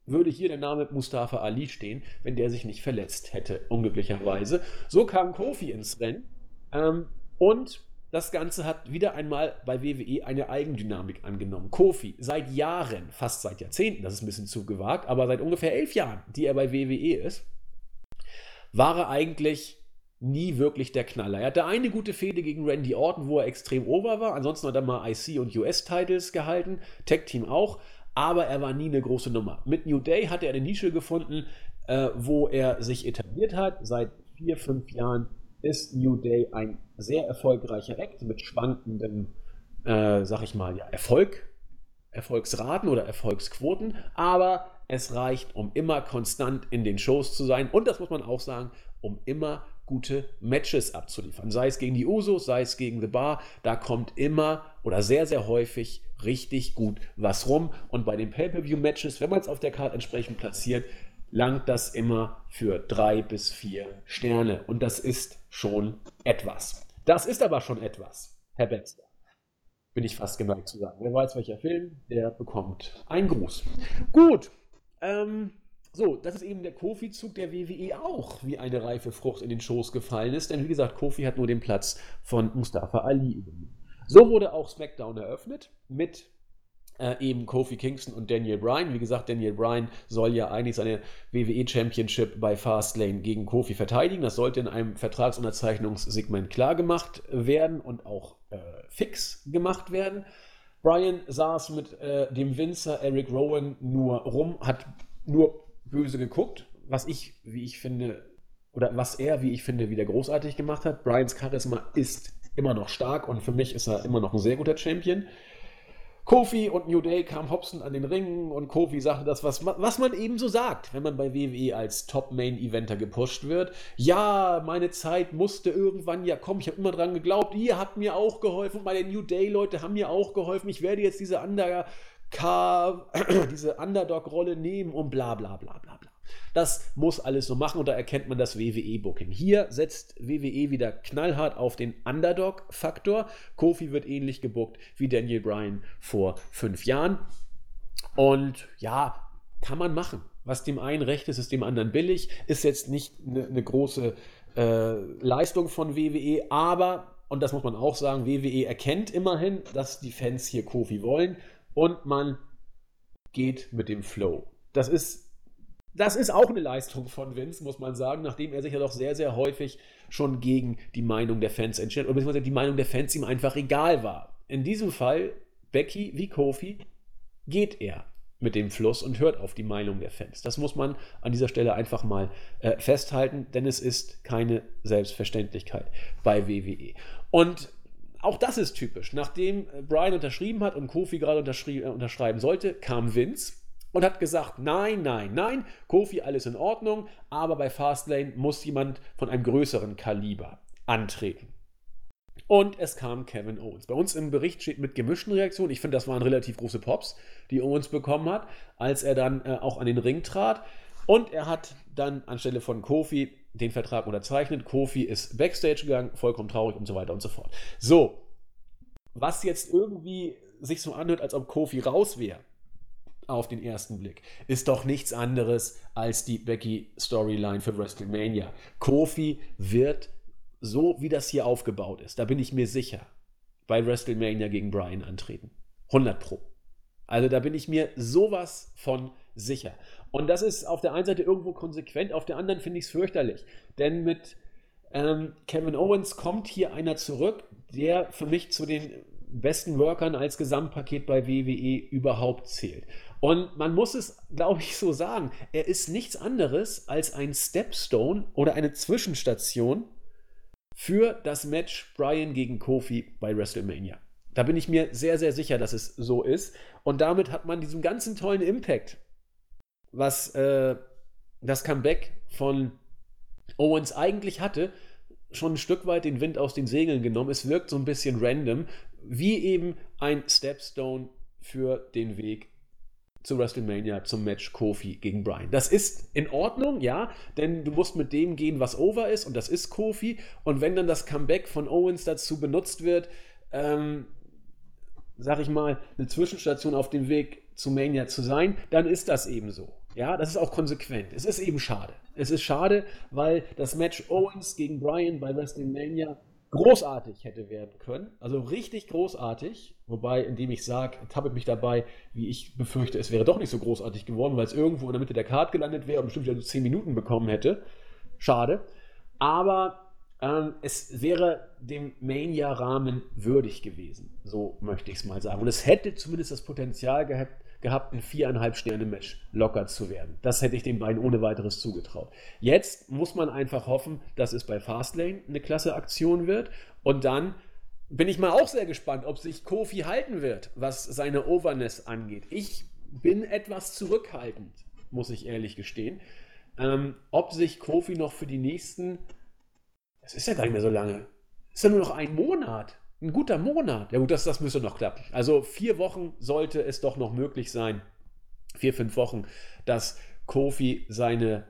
würde hier der Name Mustafa Ali stehen, wenn der sich nicht verletzt hätte, unglücklicherweise. So kam Kofi ins Rennen. Ähm, und das Ganze hat wieder einmal bei WWE eine Eigendynamik angenommen. Kofi, seit Jahren, fast seit Jahrzehnten, das ist ein bisschen zu gewagt, aber seit ungefähr elf Jahren, die er bei WWE ist, war er eigentlich nie wirklich der Knaller. Er hatte eine gute Fehde gegen Randy Orton, wo er extrem over war. Ansonsten hat er mal IC und US-Titles gehalten, Tag Team auch, aber er war nie eine große Nummer. Mit New Day hat er eine Nische gefunden, äh, wo er sich etabliert hat. Seit vier, fünf Jahren ist New Day ein sehr erfolgreicher Act mit schwankendem, äh, sag ich mal, ja, Erfolg, Erfolgsraten oder Erfolgsquoten, aber es reicht, um immer konstant in den Shows zu sein und das muss man auch sagen, um immer gute Matches abzuliefern. Sei es gegen die Usos, sei es gegen The Bar, da kommt immer oder sehr, sehr häufig richtig gut was rum. Und bei den Pay-Per-View-Matches, wenn man es auf der Karte entsprechend platziert, langt das immer für drei bis vier Sterne. Und das ist schon etwas. Das ist aber schon etwas, Herr Baxter. Bin ich fast geneigt zu sagen. Wer weiß, welcher Film, der bekommt einen Gruß. Gut. Ähm, so, das ist eben der Kofi-Zug der WWE auch wie eine reife Frucht in den Schoß gefallen ist. Denn wie gesagt, Kofi hat nur den Platz von Mustafa Ali übernommen. So wurde auch SmackDown eröffnet mit äh, eben Kofi Kingston und Daniel Bryan. Wie gesagt, Daniel Bryan soll ja eigentlich seine WWE Championship bei Fastlane gegen Kofi verteidigen. Das sollte in einem Vertragsunterzeichnungssegment klar gemacht werden und auch äh, fix gemacht werden. Bryan saß mit äh, dem Winzer Eric Rowan nur rum, hat nur böse geguckt, was ich, wie ich finde, oder was er, wie ich finde, wieder großartig gemacht hat. Bryans Charisma ist immer noch stark und für mich ist er immer noch ein sehr guter Champion. Kofi und New Day kamen hopsen an den Ringen und Kofi sagte das, was, was man eben so sagt, wenn man bei WWE als Top-Main-Eventer gepusht wird. Ja, meine Zeit musste irgendwann ja kommen. Ich habe immer dran geglaubt, ihr habt mir auch geholfen. Meine New Day-Leute haben mir auch geholfen. Ich werde jetzt diese Undercard, <clears throat> diese Underdog-Rolle nehmen und bla bla bla bla bla. Das muss alles so machen und da erkennt man das WWE-Booking. Hier setzt WWE wieder knallhart auf den Underdog-Faktor. Kofi wird ähnlich gebuckt wie Daniel Bryan vor fünf Jahren. Und ja, kann man machen. Was dem einen recht ist, ist dem anderen billig. Ist jetzt nicht eine ne große äh, Leistung von WWE, aber, und das muss man auch sagen, WWE erkennt immerhin, dass die Fans hier Kofi wollen und man geht mit dem Flow. Das ist das ist auch eine Leistung von Vince, muss man sagen, nachdem er sich ja doch sehr, sehr häufig schon gegen die Meinung der Fans entschieden oder beziehungsweise die Meinung der Fans ihm einfach egal war. In diesem Fall Becky wie Kofi geht er mit dem Fluss und hört auf die Meinung der Fans. Das muss man an dieser Stelle einfach mal äh, festhalten, denn es ist keine Selbstverständlichkeit bei WWE. Und auch das ist typisch. Nachdem äh, Brian unterschrieben hat und Kofi gerade äh, unterschreiben sollte, kam Vince und hat gesagt, nein, nein, nein, Kofi, alles in Ordnung, aber bei Fastlane muss jemand von einem größeren Kaliber antreten. Und es kam Kevin Owens. Bei uns im Bericht steht mit gemischten Reaktionen. Ich finde, das waren relativ große Pops, die Owens bekommen hat, als er dann äh, auch an den Ring trat. Und er hat dann anstelle von Kofi den Vertrag unterzeichnet. Kofi ist backstage gegangen, vollkommen traurig und so weiter und so fort. So, was jetzt irgendwie sich so anhört, als ob Kofi raus wäre, auf den ersten Blick, ist doch nichts anderes als die Becky-Storyline für WrestleMania. Kofi wird so wie das hier aufgebaut ist, da bin ich mir sicher, bei WrestleMania gegen Brian antreten. 100 Pro. Also da bin ich mir sowas von sicher. Und das ist auf der einen Seite irgendwo konsequent, auf der anderen finde ich es fürchterlich. Denn mit ähm, Kevin Owens kommt hier einer zurück, der für mich zu den besten Workern als Gesamtpaket bei WWE überhaupt zählt. Und man muss es, glaube ich, so sagen, er ist nichts anderes als ein Stepstone oder eine Zwischenstation für das Match Brian gegen Kofi bei WrestleMania. Da bin ich mir sehr, sehr sicher, dass es so ist. Und damit hat man diesen ganzen tollen Impact, was äh, das Comeback von Owens eigentlich hatte, schon ein Stück weit den Wind aus den Segeln genommen. Es wirkt so ein bisschen random, wie eben ein Stepstone für den Weg zu WrestleMania zum Match Kofi gegen Brian. Das ist in Ordnung, ja, denn du musst mit dem gehen, was over ist, und das ist Kofi. Und wenn dann das Comeback von Owens dazu benutzt wird, ähm, sag ich mal, eine Zwischenstation auf dem Weg zu Mania zu sein, dann ist das eben so. Ja, das ist auch konsequent. Es ist eben schade. Es ist schade, weil das Match Owens gegen Brian bei WrestleMania großartig hätte werden können. Also richtig großartig. Wobei, indem ich sage, tappe mich dabei, wie ich befürchte, es wäre doch nicht so großartig geworden, weil es irgendwo in der Mitte der Karte gelandet wäre und bestimmt ja 10 Minuten bekommen hätte. Schade. Aber ähm, es wäre dem Mania-Rahmen würdig gewesen. So möchte ich es mal sagen. Und es hätte zumindest das Potenzial gehabt, gehabt, ein viereinhalb Sterne Match locker zu werden. Das hätte ich den beiden ohne weiteres zugetraut. Jetzt muss man einfach hoffen, dass es bei Fastlane eine klasse Aktion wird und dann bin ich mal auch sehr gespannt, ob sich Kofi halten wird, was seine Overness angeht. Ich bin etwas zurückhaltend, muss ich ehrlich gestehen. Ähm, ob sich Kofi noch für die nächsten, das ist ja gar nicht mehr so lange, ist ja nur noch ein Monat, ein guter Monat. Ja gut, das, das müsste noch klappen. Also vier Wochen sollte es doch noch möglich sein, vier, fünf Wochen, dass Kofi seine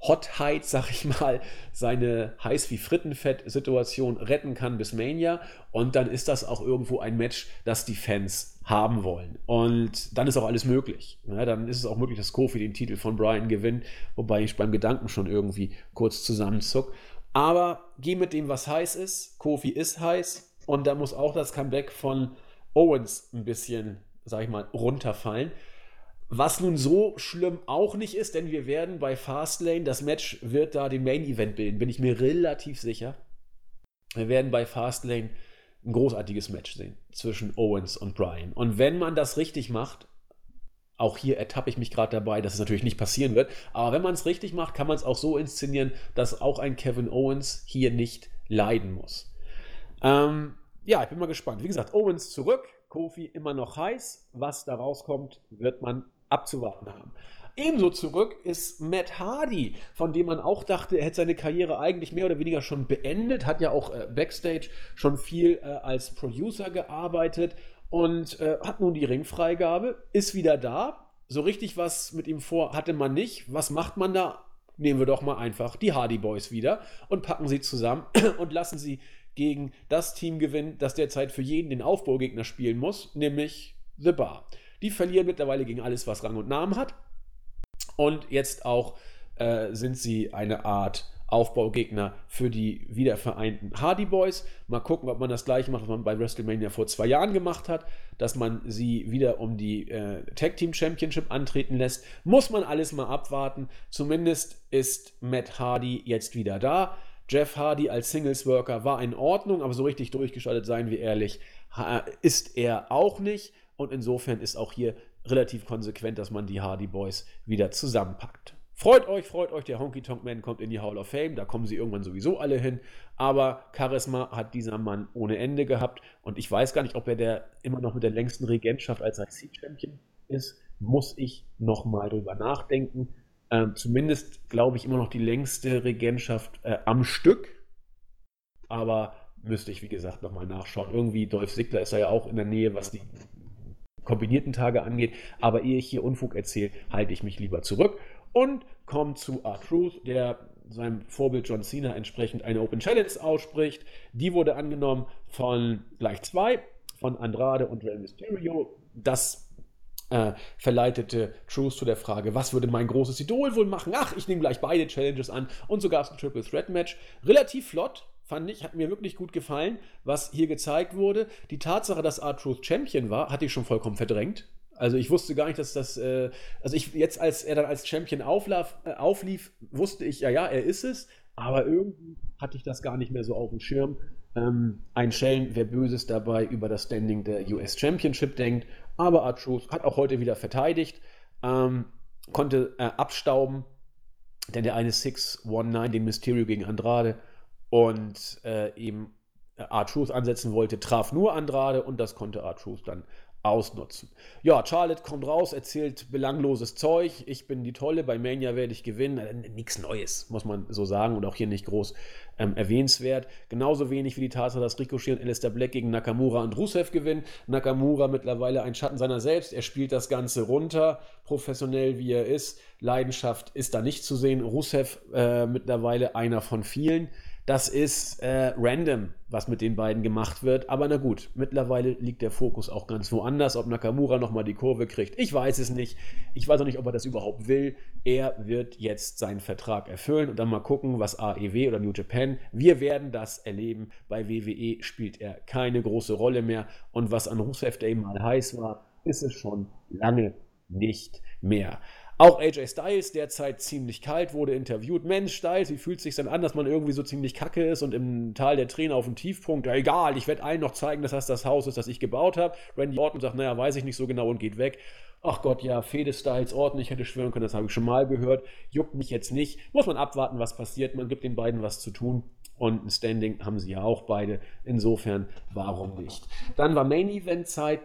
Hotheit, <laughs> sag ich mal, seine heiß wie Frittenfett-Situation retten kann bis Mania. Und dann ist das auch irgendwo ein Match, das die Fans haben wollen. Und dann ist auch alles möglich. Ja, dann ist es auch möglich, dass Kofi den Titel von Brian gewinnt, wobei ich beim Gedanken schon irgendwie kurz zusammenzuck. Aber geh mit dem, was heiß ist. Kofi ist heiß. Und da muss auch das Comeback von Owens ein bisschen, sag ich mal, runterfallen. Was nun so schlimm auch nicht ist, denn wir werden bei Fastlane, das Match wird da den Main Event bilden, bin ich mir relativ sicher. Wir werden bei Fastlane ein großartiges Match sehen zwischen Owens und Brian. Und wenn man das richtig macht, auch hier ertappe ich mich gerade dabei, dass es natürlich nicht passieren wird, aber wenn man es richtig macht, kann man es auch so inszenieren, dass auch ein Kevin Owens hier nicht leiden muss. Ähm, ja, ich bin mal gespannt. Wie gesagt, Owens zurück, Kofi immer noch heiß. Was da rauskommt, wird man abzuwarten haben. Ebenso zurück ist Matt Hardy, von dem man auch dachte, er hätte seine Karriere eigentlich mehr oder weniger schon beendet, hat ja auch äh, backstage schon viel äh, als Producer gearbeitet und äh, hat nun die Ringfreigabe, ist wieder da. So richtig was mit ihm vor hatte man nicht. Was macht man da? Nehmen wir doch mal einfach die Hardy Boys wieder und packen sie zusammen <clears throat> und lassen sie gegen das Team gewinnen, das derzeit für jeden den Aufbaugegner spielen muss, nämlich The Bar. Die verlieren mittlerweile gegen alles, was Rang und Namen hat. Und jetzt auch äh, sind sie eine Art Aufbaugegner für die wiedervereinten Hardy Boys. Mal gucken, ob man das gleiche macht, was man bei WrestleMania vor zwei Jahren gemacht hat, dass man sie wieder um die äh, Tag Team Championship antreten lässt. Muss man alles mal abwarten. Zumindest ist Matt Hardy jetzt wieder da. Jeff Hardy als Singles-Worker war in Ordnung, aber so richtig durchgeschaltet, seien wir ehrlich, ist er auch nicht. Und insofern ist auch hier relativ konsequent, dass man die Hardy Boys wieder zusammenpackt. Freut euch, freut euch, der Honky Tonk Man kommt in die Hall of Fame, da kommen sie irgendwann sowieso alle hin. Aber Charisma hat dieser Mann ohne Ende gehabt und ich weiß gar nicht, ob er der immer noch mit der längsten Regentschaft als IC-Champion ist. Muss ich nochmal drüber nachdenken. Ähm, zumindest glaube ich immer noch die längste Regentschaft äh, am Stück. Aber müsste ich, wie gesagt, nochmal nachschauen. Irgendwie, Dolph Ziggler ist ja auch in der Nähe, was die kombinierten Tage angeht. Aber ehe ich hier Unfug erzähle, halte ich mich lieber zurück und kommt zu R-Truth, der seinem Vorbild John Cena entsprechend eine Open Challenge ausspricht. Die wurde angenommen von gleich zwei, von Andrade und Rey Mysterio. Das äh, verleitete Truth zu der Frage, was würde mein großes Idol wohl machen? Ach, ich nehme gleich beide Challenges an und so gab es ein Triple Threat Match. Relativ flott, fand ich, hat mir wirklich gut gefallen, was hier gezeigt wurde. Die Tatsache, dass R-Truth Champion war, hatte ich schon vollkommen verdrängt. Also ich wusste gar nicht, dass das, äh, also ich jetzt, als er dann als Champion auflaf, äh, auflief, wusste ich, ja, ja, er ist es, aber irgendwie hatte ich das gar nicht mehr so auf dem Schirm. Ähm, ein Schelm, wer Böses dabei über das Standing der US Championship denkt, aber Artrus hat auch heute wieder verteidigt, ähm, konnte äh, abstauben, denn der eine 619, den Mysterio gegen Andrade und äh, eben R-Truth ansetzen wollte, traf nur Andrade und das konnte R-Truth dann ausnutzen. Ja, Charlotte kommt raus, erzählt belangloses Zeug. Ich bin die Tolle, bei Mania werde ich gewinnen. Nichts Neues, muss man so sagen und auch hier nicht groß ähm, erwähnenswert. Genauso wenig wie die Tatsache, dass Ricochet und Alistair Black gegen Nakamura und Rusev gewinnen. Nakamura mittlerweile ein Schatten seiner selbst. Er spielt das Ganze runter, professionell wie er ist. Leidenschaft ist da nicht zu sehen. Rusev äh, mittlerweile einer von vielen. Das ist äh, random, was mit den beiden gemacht wird. Aber na gut, mittlerweile liegt der Fokus auch ganz woanders. Ob Nakamura nochmal die Kurve kriegt, ich weiß es nicht. Ich weiß auch nicht, ob er das überhaupt will. Er wird jetzt seinen Vertrag erfüllen und dann mal gucken, was AEW oder New Japan. Wir werden das erleben. Bei WWE spielt er keine große Rolle mehr. Und was an Rusev Day mal heiß war, ist es schon lange nicht mehr. Auch AJ Styles, derzeit ziemlich kalt, wurde interviewt. Mensch, Styles, wie fühlt es sich denn an, dass man irgendwie so ziemlich kacke ist und im Tal der Tränen auf dem Tiefpunkt? Ja, egal, ich werde allen noch zeigen, dass das das Haus ist, das ich gebaut habe. Randy Orton sagt, naja, weiß ich nicht so genau und geht weg. Ach Gott, ja, Fede Styles, Orton, ich hätte schwören können, das habe ich schon mal gehört. Juckt mich jetzt nicht. Muss man abwarten, was passiert. Man gibt den beiden was zu tun. Und ein Standing haben sie ja auch beide. Insofern, warum nicht? Dann war Main Event Zeit.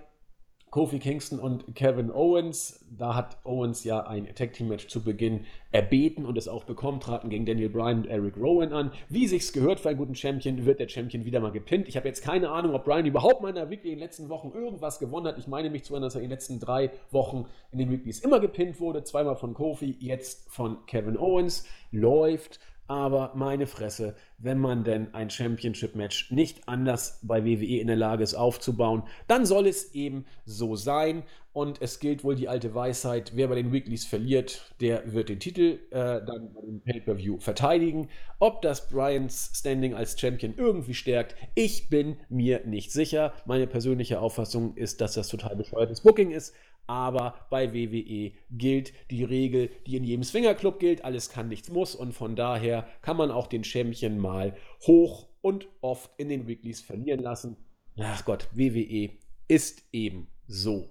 Kofi Kingston und Kevin Owens. Da hat Owens ja ein Tag Team Match zu Beginn erbeten und es auch bekommen, traten gegen Daniel Bryan und Eric Rowan an. Wie sich's gehört für einen guten Champion, wird der Champion wieder mal gepinnt. Ich habe jetzt keine Ahnung, ob Bryan überhaupt mal in der Weekly in den letzten Wochen irgendwas gewonnen hat. Ich meine mich zu erinnern, dass er in den letzten drei Wochen in den Weeklies immer gepinnt wurde. Zweimal von Kofi, jetzt von Kevin Owens. Läuft. Aber meine Fresse, wenn man denn ein Championship-Match nicht anders bei WWE in der Lage ist aufzubauen, dann soll es eben so sein. Und es gilt wohl die alte Weisheit, wer bei den Weeklies verliert, der wird den Titel äh, dann bei dem Pay-Per-View verteidigen. Ob das Bryans Standing als Champion irgendwie stärkt, ich bin mir nicht sicher. Meine persönliche Auffassung ist, dass das total bescheuertes Booking ist aber bei WWE gilt die Regel, die in jedem Swingerclub gilt, alles kann, nichts muss und von daher kann man auch den Champion mal hoch und oft in den Weeklies verlieren lassen. Ach Gott, WWE ist eben so.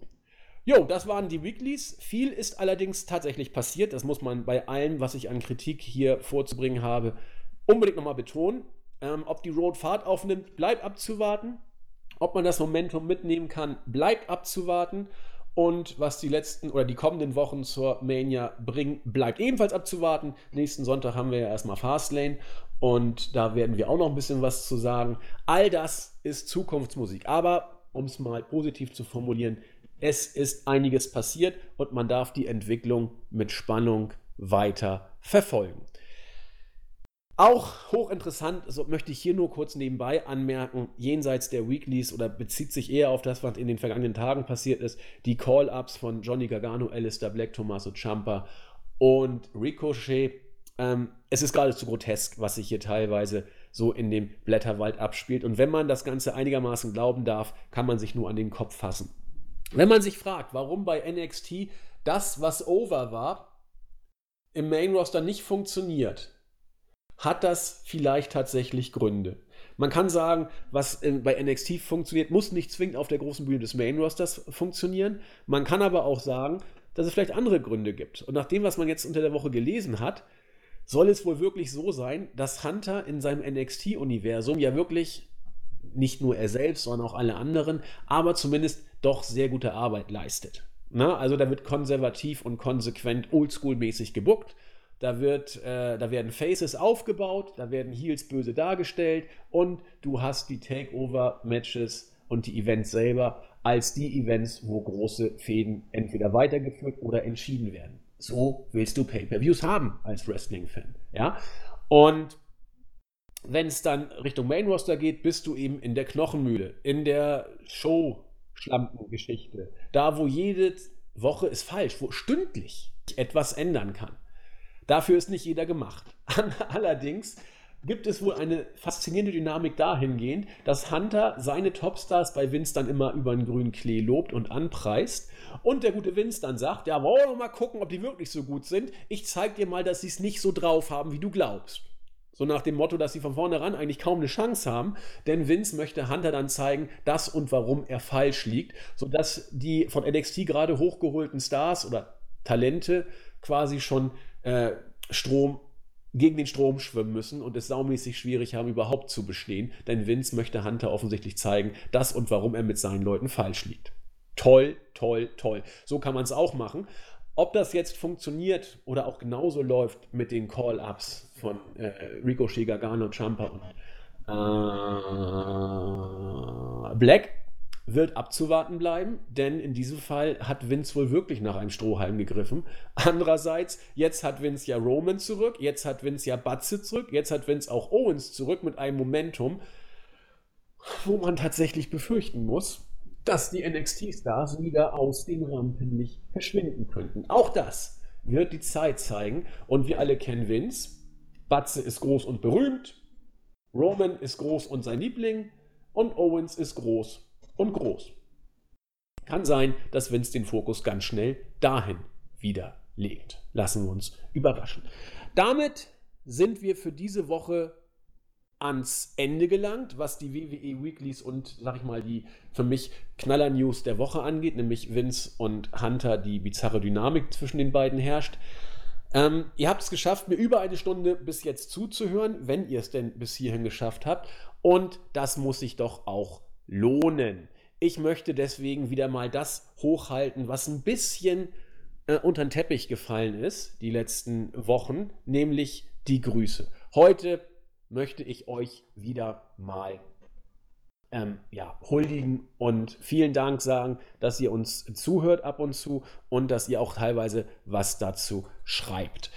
Jo, das waren die Weeklies. Viel ist allerdings tatsächlich passiert. Das muss man bei allem, was ich an Kritik hier vorzubringen habe, unbedingt nochmal betonen. Ähm, ob die Road Fahrt aufnimmt, bleibt abzuwarten. Ob man das Momentum mitnehmen kann, bleibt abzuwarten. Und was die letzten oder die kommenden Wochen zur Mania bringen, bleibt ebenfalls abzuwarten. Nächsten Sonntag haben wir ja erstmal Fastlane und da werden wir auch noch ein bisschen was zu sagen. All das ist Zukunftsmusik. Aber um es mal positiv zu formulieren, es ist einiges passiert und man darf die Entwicklung mit Spannung weiter verfolgen. Auch hochinteressant, so möchte ich hier nur kurz nebenbei anmerken, jenseits der Weeklies oder bezieht sich eher auf das, was in den vergangenen Tagen passiert ist, die Call-Ups von Johnny Gargano, Alistair Black, Tommaso Ciampa und Ricochet. Ähm, es ist geradezu grotesk, was sich hier teilweise so in dem Blätterwald abspielt. Und wenn man das Ganze einigermaßen glauben darf, kann man sich nur an den Kopf fassen. Wenn man sich fragt, warum bei NXT das, was over war, im Main Roster nicht funktioniert, hat das vielleicht tatsächlich Gründe. Man kann sagen, was bei NXT funktioniert, muss nicht zwingend auf der großen Bühne des Main Rosters funktionieren. Man kann aber auch sagen, dass es vielleicht andere Gründe gibt. Und nach dem, was man jetzt unter der Woche gelesen hat, soll es wohl wirklich so sein, dass Hunter in seinem NXT-Universum ja wirklich nicht nur er selbst, sondern auch alle anderen, aber zumindest doch sehr gute Arbeit leistet. Na, also da wird konservativ und konsequent oldschool-mäßig gebuckt. Da, wird, äh, da werden Faces aufgebaut, da werden Heels böse dargestellt und du hast die Takeover-Matches und die Events selber als die Events, wo große Fäden entweder weitergeführt oder entschieden werden. So willst du Pay-per-Views haben als Wrestling-Fan. Ja? Und wenn es dann Richtung Main Roster geht, bist du eben in der Knochenmühle, in der Show-Schlampengeschichte. Da, wo jede Woche ist falsch, wo stündlich etwas ändern kann. Dafür ist nicht jeder gemacht. <laughs> Allerdings gibt es wohl eine faszinierende Dynamik dahingehend, dass Hunter seine Topstars bei Vince dann immer über den grünen Klee lobt und anpreist und der gute Vince dann sagt, ja, wollen wir mal gucken, ob die wirklich so gut sind. Ich zeig dir mal, dass sie es nicht so drauf haben, wie du glaubst. So nach dem Motto, dass sie von vornherein eigentlich kaum eine Chance haben, denn Vince möchte Hunter dann zeigen, dass und warum er falsch liegt, sodass die von NXT gerade hochgeholten Stars oder Talente quasi schon äh, Strom gegen den Strom schwimmen müssen und es saumäßig schwierig haben, überhaupt zu bestehen, denn Vince möchte Hunter offensichtlich zeigen, dass und warum er mit seinen Leuten falsch liegt. Toll, toll, toll. So kann man es auch machen. Ob das jetzt funktioniert oder auch genauso läuft mit den Call-Ups von äh, Ricochet, Gargano, Champa und äh, Black, wird abzuwarten bleiben, denn in diesem Fall hat Vince wohl wirklich nach einem Strohhalm gegriffen. Andererseits, jetzt hat Vince ja Roman zurück, jetzt hat Vince ja Batze zurück, jetzt hat Vince auch Owens zurück mit einem Momentum, wo man tatsächlich befürchten muss, dass die NXT-Stars wieder aus dem Rampenlicht verschwinden könnten. Auch das wird die Zeit zeigen. Und wir alle kennen Vince. Batze ist groß und berühmt. Roman ist groß und sein Liebling. Und Owens ist groß und groß. Kann sein, dass Vince den Fokus ganz schnell dahin wieder legt. Lassen wir uns überraschen. Damit sind wir für diese Woche ans Ende gelangt, was die WWE Weeklies und, sag ich mal, die für mich Knaller-News der Woche angeht, nämlich Vince und Hunter, die bizarre Dynamik zwischen den beiden herrscht. Ähm, ihr habt es geschafft, mir über eine Stunde bis jetzt zuzuhören, wenn ihr es denn bis hierhin geschafft habt. Und das muss sich doch auch lohnen. Ich möchte deswegen wieder mal das hochhalten, was ein bisschen äh, unter den Teppich gefallen ist die letzten Wochen, nämlich die Grüße. Heute möchte ich euch wieder mal ähm, ja, huldigen und vielen Dank sagen, dass ihr uns zuhört ab und zu und dass ihr auch teilweise was dazu schreibt.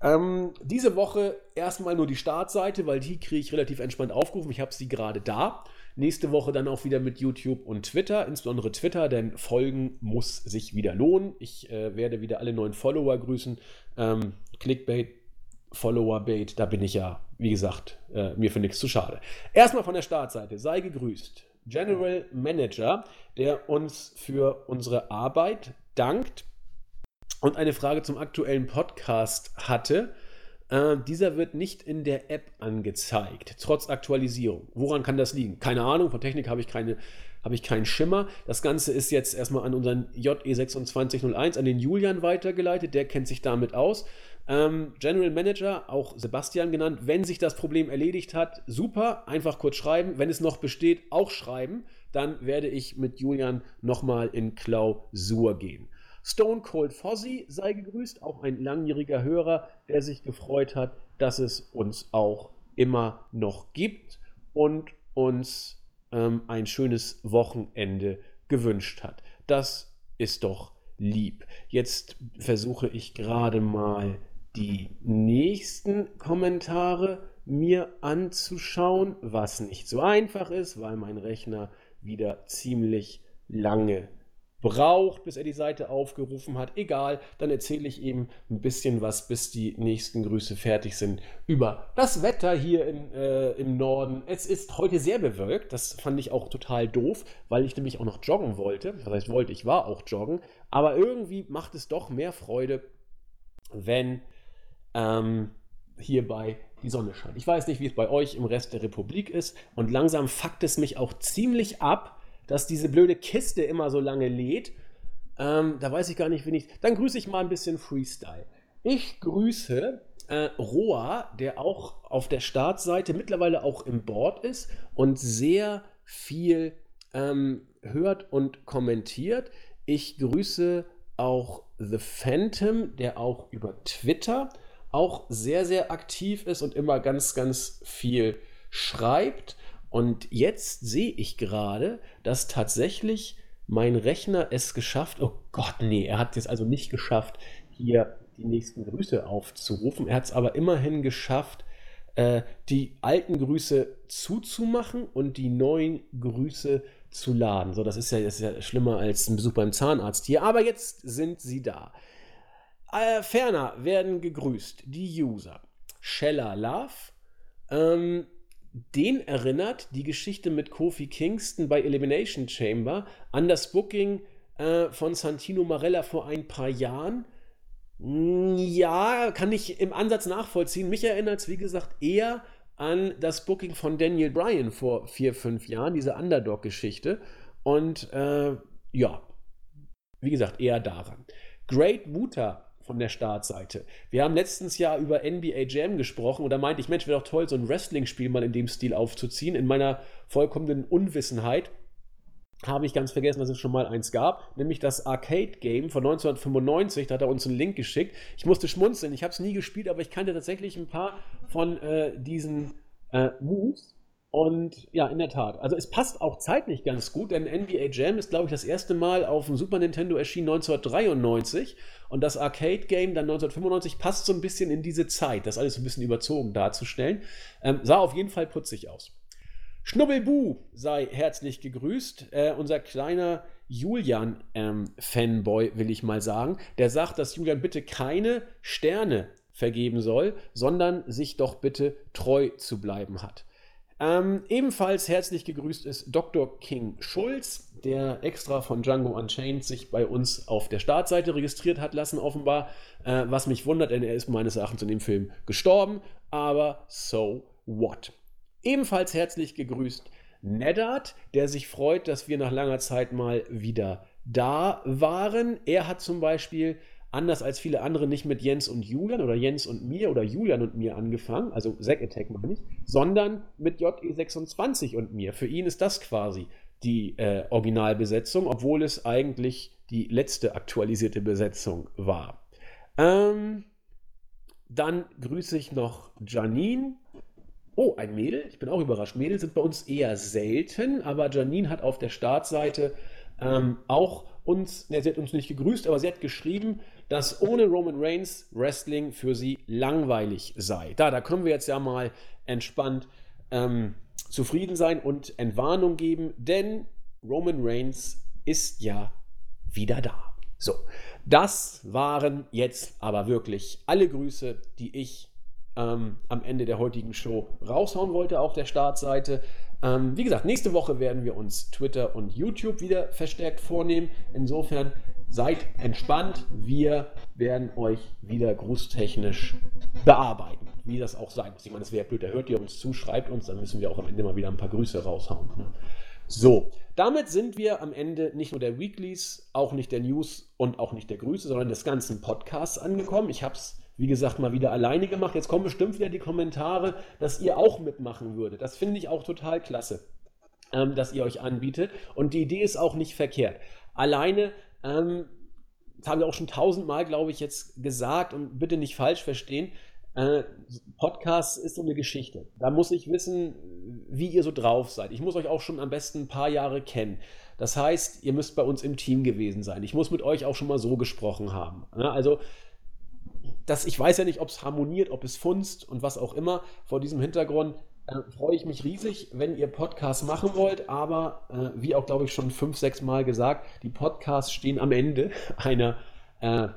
Ähm, diese Woche erstmal nur die Startseite, weil die kriege ich relativ entspannt aufgerufen. Ich habe sie gerade da. Nächste Woche dann auch wieder mit YouTube und Twitter, insbesondere Twitter, denn Folgen muss sich wieder lohnen. Ich äh, werde wieder alle neuen Follower grüßen. Ähm, Clickbait Follower-Bait, da bin ich ja, wie gesagt, äh, mir für nichts zu schade. Erstmal von der Startseite, sei gegrüßt. General Manager, der uns für unsere Arbeit dankt und eine Frage zum aktuellen Podcast hatte. Äh, dieser wird nicht in der App angezeigt, trotz Aktualisierung. Woran kann das liegen? Keine Ahnung, von Technik habe ich keine habe ich keinen Schimmer. Das Ganze ist jetzt erstmal an unseren JE2601, an den Julian weitergeleitet, der kennt sich damit aus. Ähm, General Manager, auch Sebastian genannt, wenn sich das Problem erledigt hat, super, einfach kurz schreiben. Wenn es noch besteht, auch schreiben. Dann werde ich mit Julian nochmal in Klausur gehen. Stone Cold Fozzy sei gegrüßt, auch ein langjähriger Hörer, der sich gefreut hat, dass es uns auch immer noch gibt und uns ähm, ein schönes Wochenende gewünscht hat. Das ist doch lieb. Jetzt versuche ich gerade mal die nächsten Kommentare mir anzuschauen, was nicht so einfach ist, weil mein Rechner wieder ziemlich lange braucht, bis er die Seite aufgerufen hat. Egal, dann erzähle ich eben ein bisschen was, bis die nächsten Grüße fertig sind über das Wetter hier in, äh, im Norden. Es ist heute sehr bewölkt, das fand ich auch total doof, weil ich nämlich auch noch joggen wollte. Das heißt, wollte, ich war auch joggen, aber irgendwie macht es doch mehr Freude, wenn ähm, hierbei die Sonne scheint. Ich weiß nicht, wie es bei euch im Rest der Republik ist und langsam fuckt es mich auch ziemlich ab, dass diese blöde Kiste immer so lange lädt. Ähm, da weiß ich gar nicht, wen ich. Dann grüße ich mal ein bisschen Freestyle. Ich grüße äh, Roa, der auch auf der Startseite mittlerweile auch im Board ist und sehr viel ähm, hört und kommentiert. Ich grüße auch The Phantom, der auch über Twitter auch sehr, sehr aktiv ist und immer ganz, ganz viel schreibt. Und jetzt sehe ich gerade, dass tatsächlich mein Rechner es geschafft, oh Gott, nee, er hat es also nicht geschafft, hier die nächsten Grüße aufzurufen. Er hat es aber immerhin geschafft, äh, die alten Grüße zuzumachen und die neuen Grüße zu laden. So, das ist ja, das ist ja schlimmer als ein Besuch beim Zahnarzt hier. Aber jetzt sind sie da. Äh, ferner werden gegrüßt die User. Sheller Love. Ähm, den erinnert die Geschichte mit Kofi Kingston bei Elimination Chamber an das Booking äh, von Santino Marella vor ein paar Jahren. Hm, ja, kann ich im Ansatz nachvollziehen. Mich erinnert es, wie gesagt, eher an das Booking von Daniel Bryan vor vier, fünf Jahren, diese Underdog-Geschichte. Und äh, ja, wie gesagt, eher daran. Great Muta von der Startseite. Wir haben letztens ja über NBA Jam gesprochen und da meinte ich, Mensch, wäre doch toll, so ein Wrestling-Spiel mal in dem Stil aufzuziehen. In meiner vollkommenen Unwissenheit habe ich ganz vergessen, dass es schon mal eins gab, nämlich das Arcade-Game von 1995. Da hat er uns einen Link geschickt. Ich musste schmunzeln, ich habe es nie gespielt, aber ich kannte tatsächlich ein paar von äh, diesen äh, Moves. Und ja, in der Tat. Also es passt auch zeitlich ganz gut, denn NBA Jam ist, glaube ich, das erste Mal auf dem Super Nintendo erschienen 1993 und das Arcade Game dann 1995 passt so ein bisschen in diese Zeit, das alles ein bisschen überzogen darzustellen. Ähm, sah auf jeden Fall putzig aus. Schnubbelbu sei herzlich gegrüßt. Äh, unser kleiner Julian-Fanboy, ähm, will ich mal sagen, der sagt, dass Julian bitte keine Sterne vergeben soll, sondern sich doch bitte treu zu bleiben hat. Ähm, ebenfalls herzlich gegrüßt ist Dr. King Schulz, der extra von Django Unchained sich bei uns auf der Startseite registriert hat lassen, offenbar. Äh, was mich wundert, denn er ist meines Erachtens in dem Film gestorben, aber so what. Ebenfalls herzlich gegrüßt Neddard, der sich freut, dass wir nach langer Zeit mal wieder da waren. Er hat zum Beispiel anders als viele andere nicht mit Jens und Julian oder Jens und mir oder Julian und mir angefangen, also Zack Attack meine ich, sondern mit JE26 und mir. Für ihn ist das quasi die äh, Originalbesetzung, obwohl es eigentlich die letzte aktualisierte Besetzung war. Ähm, dann grüße ich noch Janine. Oh, ein Mädel. Ich bin auch überrascht. Mädel sind bei uns eher selten, aber Janine hat auf der Startseite ähm, auch uns, ne, sie hat uns nicht gegrüßt, aber sie hat geschrieben, dass ohne Roman Reigns Wrestling für sie langweilig sei. Da, da können wir jetzt ja mal entspannt ähm, zufrieden sein und Entwarnung geben, denn Roman Reigns ist ja wieder da. So, das waren jetzt aber wirklich alle Grüße, die ich ähm, am Ende der heutigen Show raushauen wollte auf der Startseite. Ähm, wie gesagt, nächste Woche werden wir uns Twitter und YouTube wieder verstärkt vornehmen. Insofern seid entspannt. Wir werden euch wieder grußtechnisch bearbeiten, wie das auch sein muss. Ich meine, es wäre blöd, da hört ihr uns zu, schreibt uns, dann müssen wir auch am Ende mal wieder ein paar Grüße raushauen. Ne? So, damit sind wir am Ende nicht nur der Weeklies, auch nicht der News und auch nicht der Grüße, sondern des ganzen Podcasts angekommen. Ich habe es, wie gesagt, mal wieder alleine gemacht. Jetzt kommen bestimmt wieder die Kommentare, dass ihr auch mitmachen würdet. Das finde ich auch total klasse, ähm, dass ihr euch anbietet. Und die Idee ist auch nicht verkehrt. Alleine ähm, das haben wir auch schon tausendmal, glaube ich, jetzt gesagt und bitte nicht falsch verstehen. Äh, Podcast ist so eine Geschichte. Da muss ich wissen, wie ihr so drauf seid. Ich muss euch auch schon am besten ein paar Jahre kennen. Das heißt, ihr müsst bei uns im Team gewesen sein. Ich muss mit euch auch schon mal so gesprochen haben. Also, das, ich weiß ja nicht, ob es harmoniert, ob es funzt und was auch immer. Vor diesem Hintergrund äh, freue ich mich riesig, wenn ihr Podcasts machen wollt. Aber äh, wie auch, glaube ich, schon fünf, sechs Mal gesagt, die Podcasts stehen am Ende <laughs> einer äh,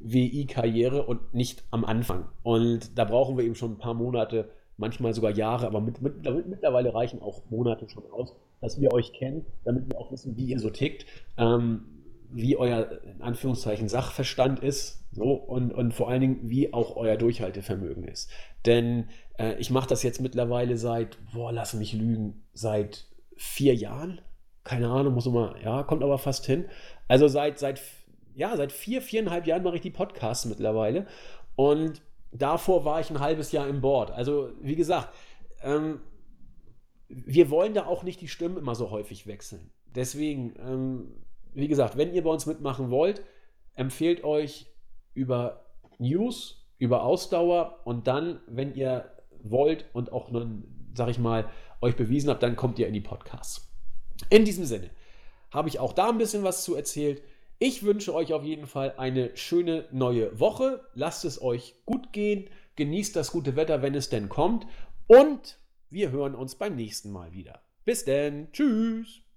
WI-Karriere und nicht am Anfang. Und da brauchen wir eben schon ein paar Monate, manchmal sogar Jahre, aber mit, mit, mittlerweile reichen auch Monate schon aus, dass wir euch kennen, damit wir auch wissen, wie ihr so tickt. Ähm, wie euer, in Anführungszeichen, Sachverstand ist so, und, und vor allen Dingen, wie auch euer Durchhaltevermögen ist. Denn äh, ich mache das jetzt mittlerweile seit, boah, lass mich lügen, seit vier Jahren. Keine Ahnung, muss immer, ja, kommt aber fast hin. Also seit, seit, ja, seit vier, viereinhalb Jahren mache ich die Podcasts mittlerweile. Und davor war ich ein halbes Jahr im Board. Also, wie gesagt, ähm, wir wollen da auch nicht die Stimmen immer so häufig wechseln. Deswegen, ähm, wie gesagt, wenn ihr bei uns mitmachen wollt, empfehlt euch über News, über Ausdauer und dann, wenn ihr wollt und auch nun, sag ich mal, euch bewiesen habt, dann kommt ihr in die Podcasts. In diesem Sinne habe ich auch da ein bisschen was zu erzählt. Ich wünsche euch auf jeden Fall eine schöne neue Woche. Lasst es euch gut gehen. Genießt das gute Wetter, wenn es denn kommt. Und wir hören uns beim nächsten Mal wieder. Bis denn. Tschüss.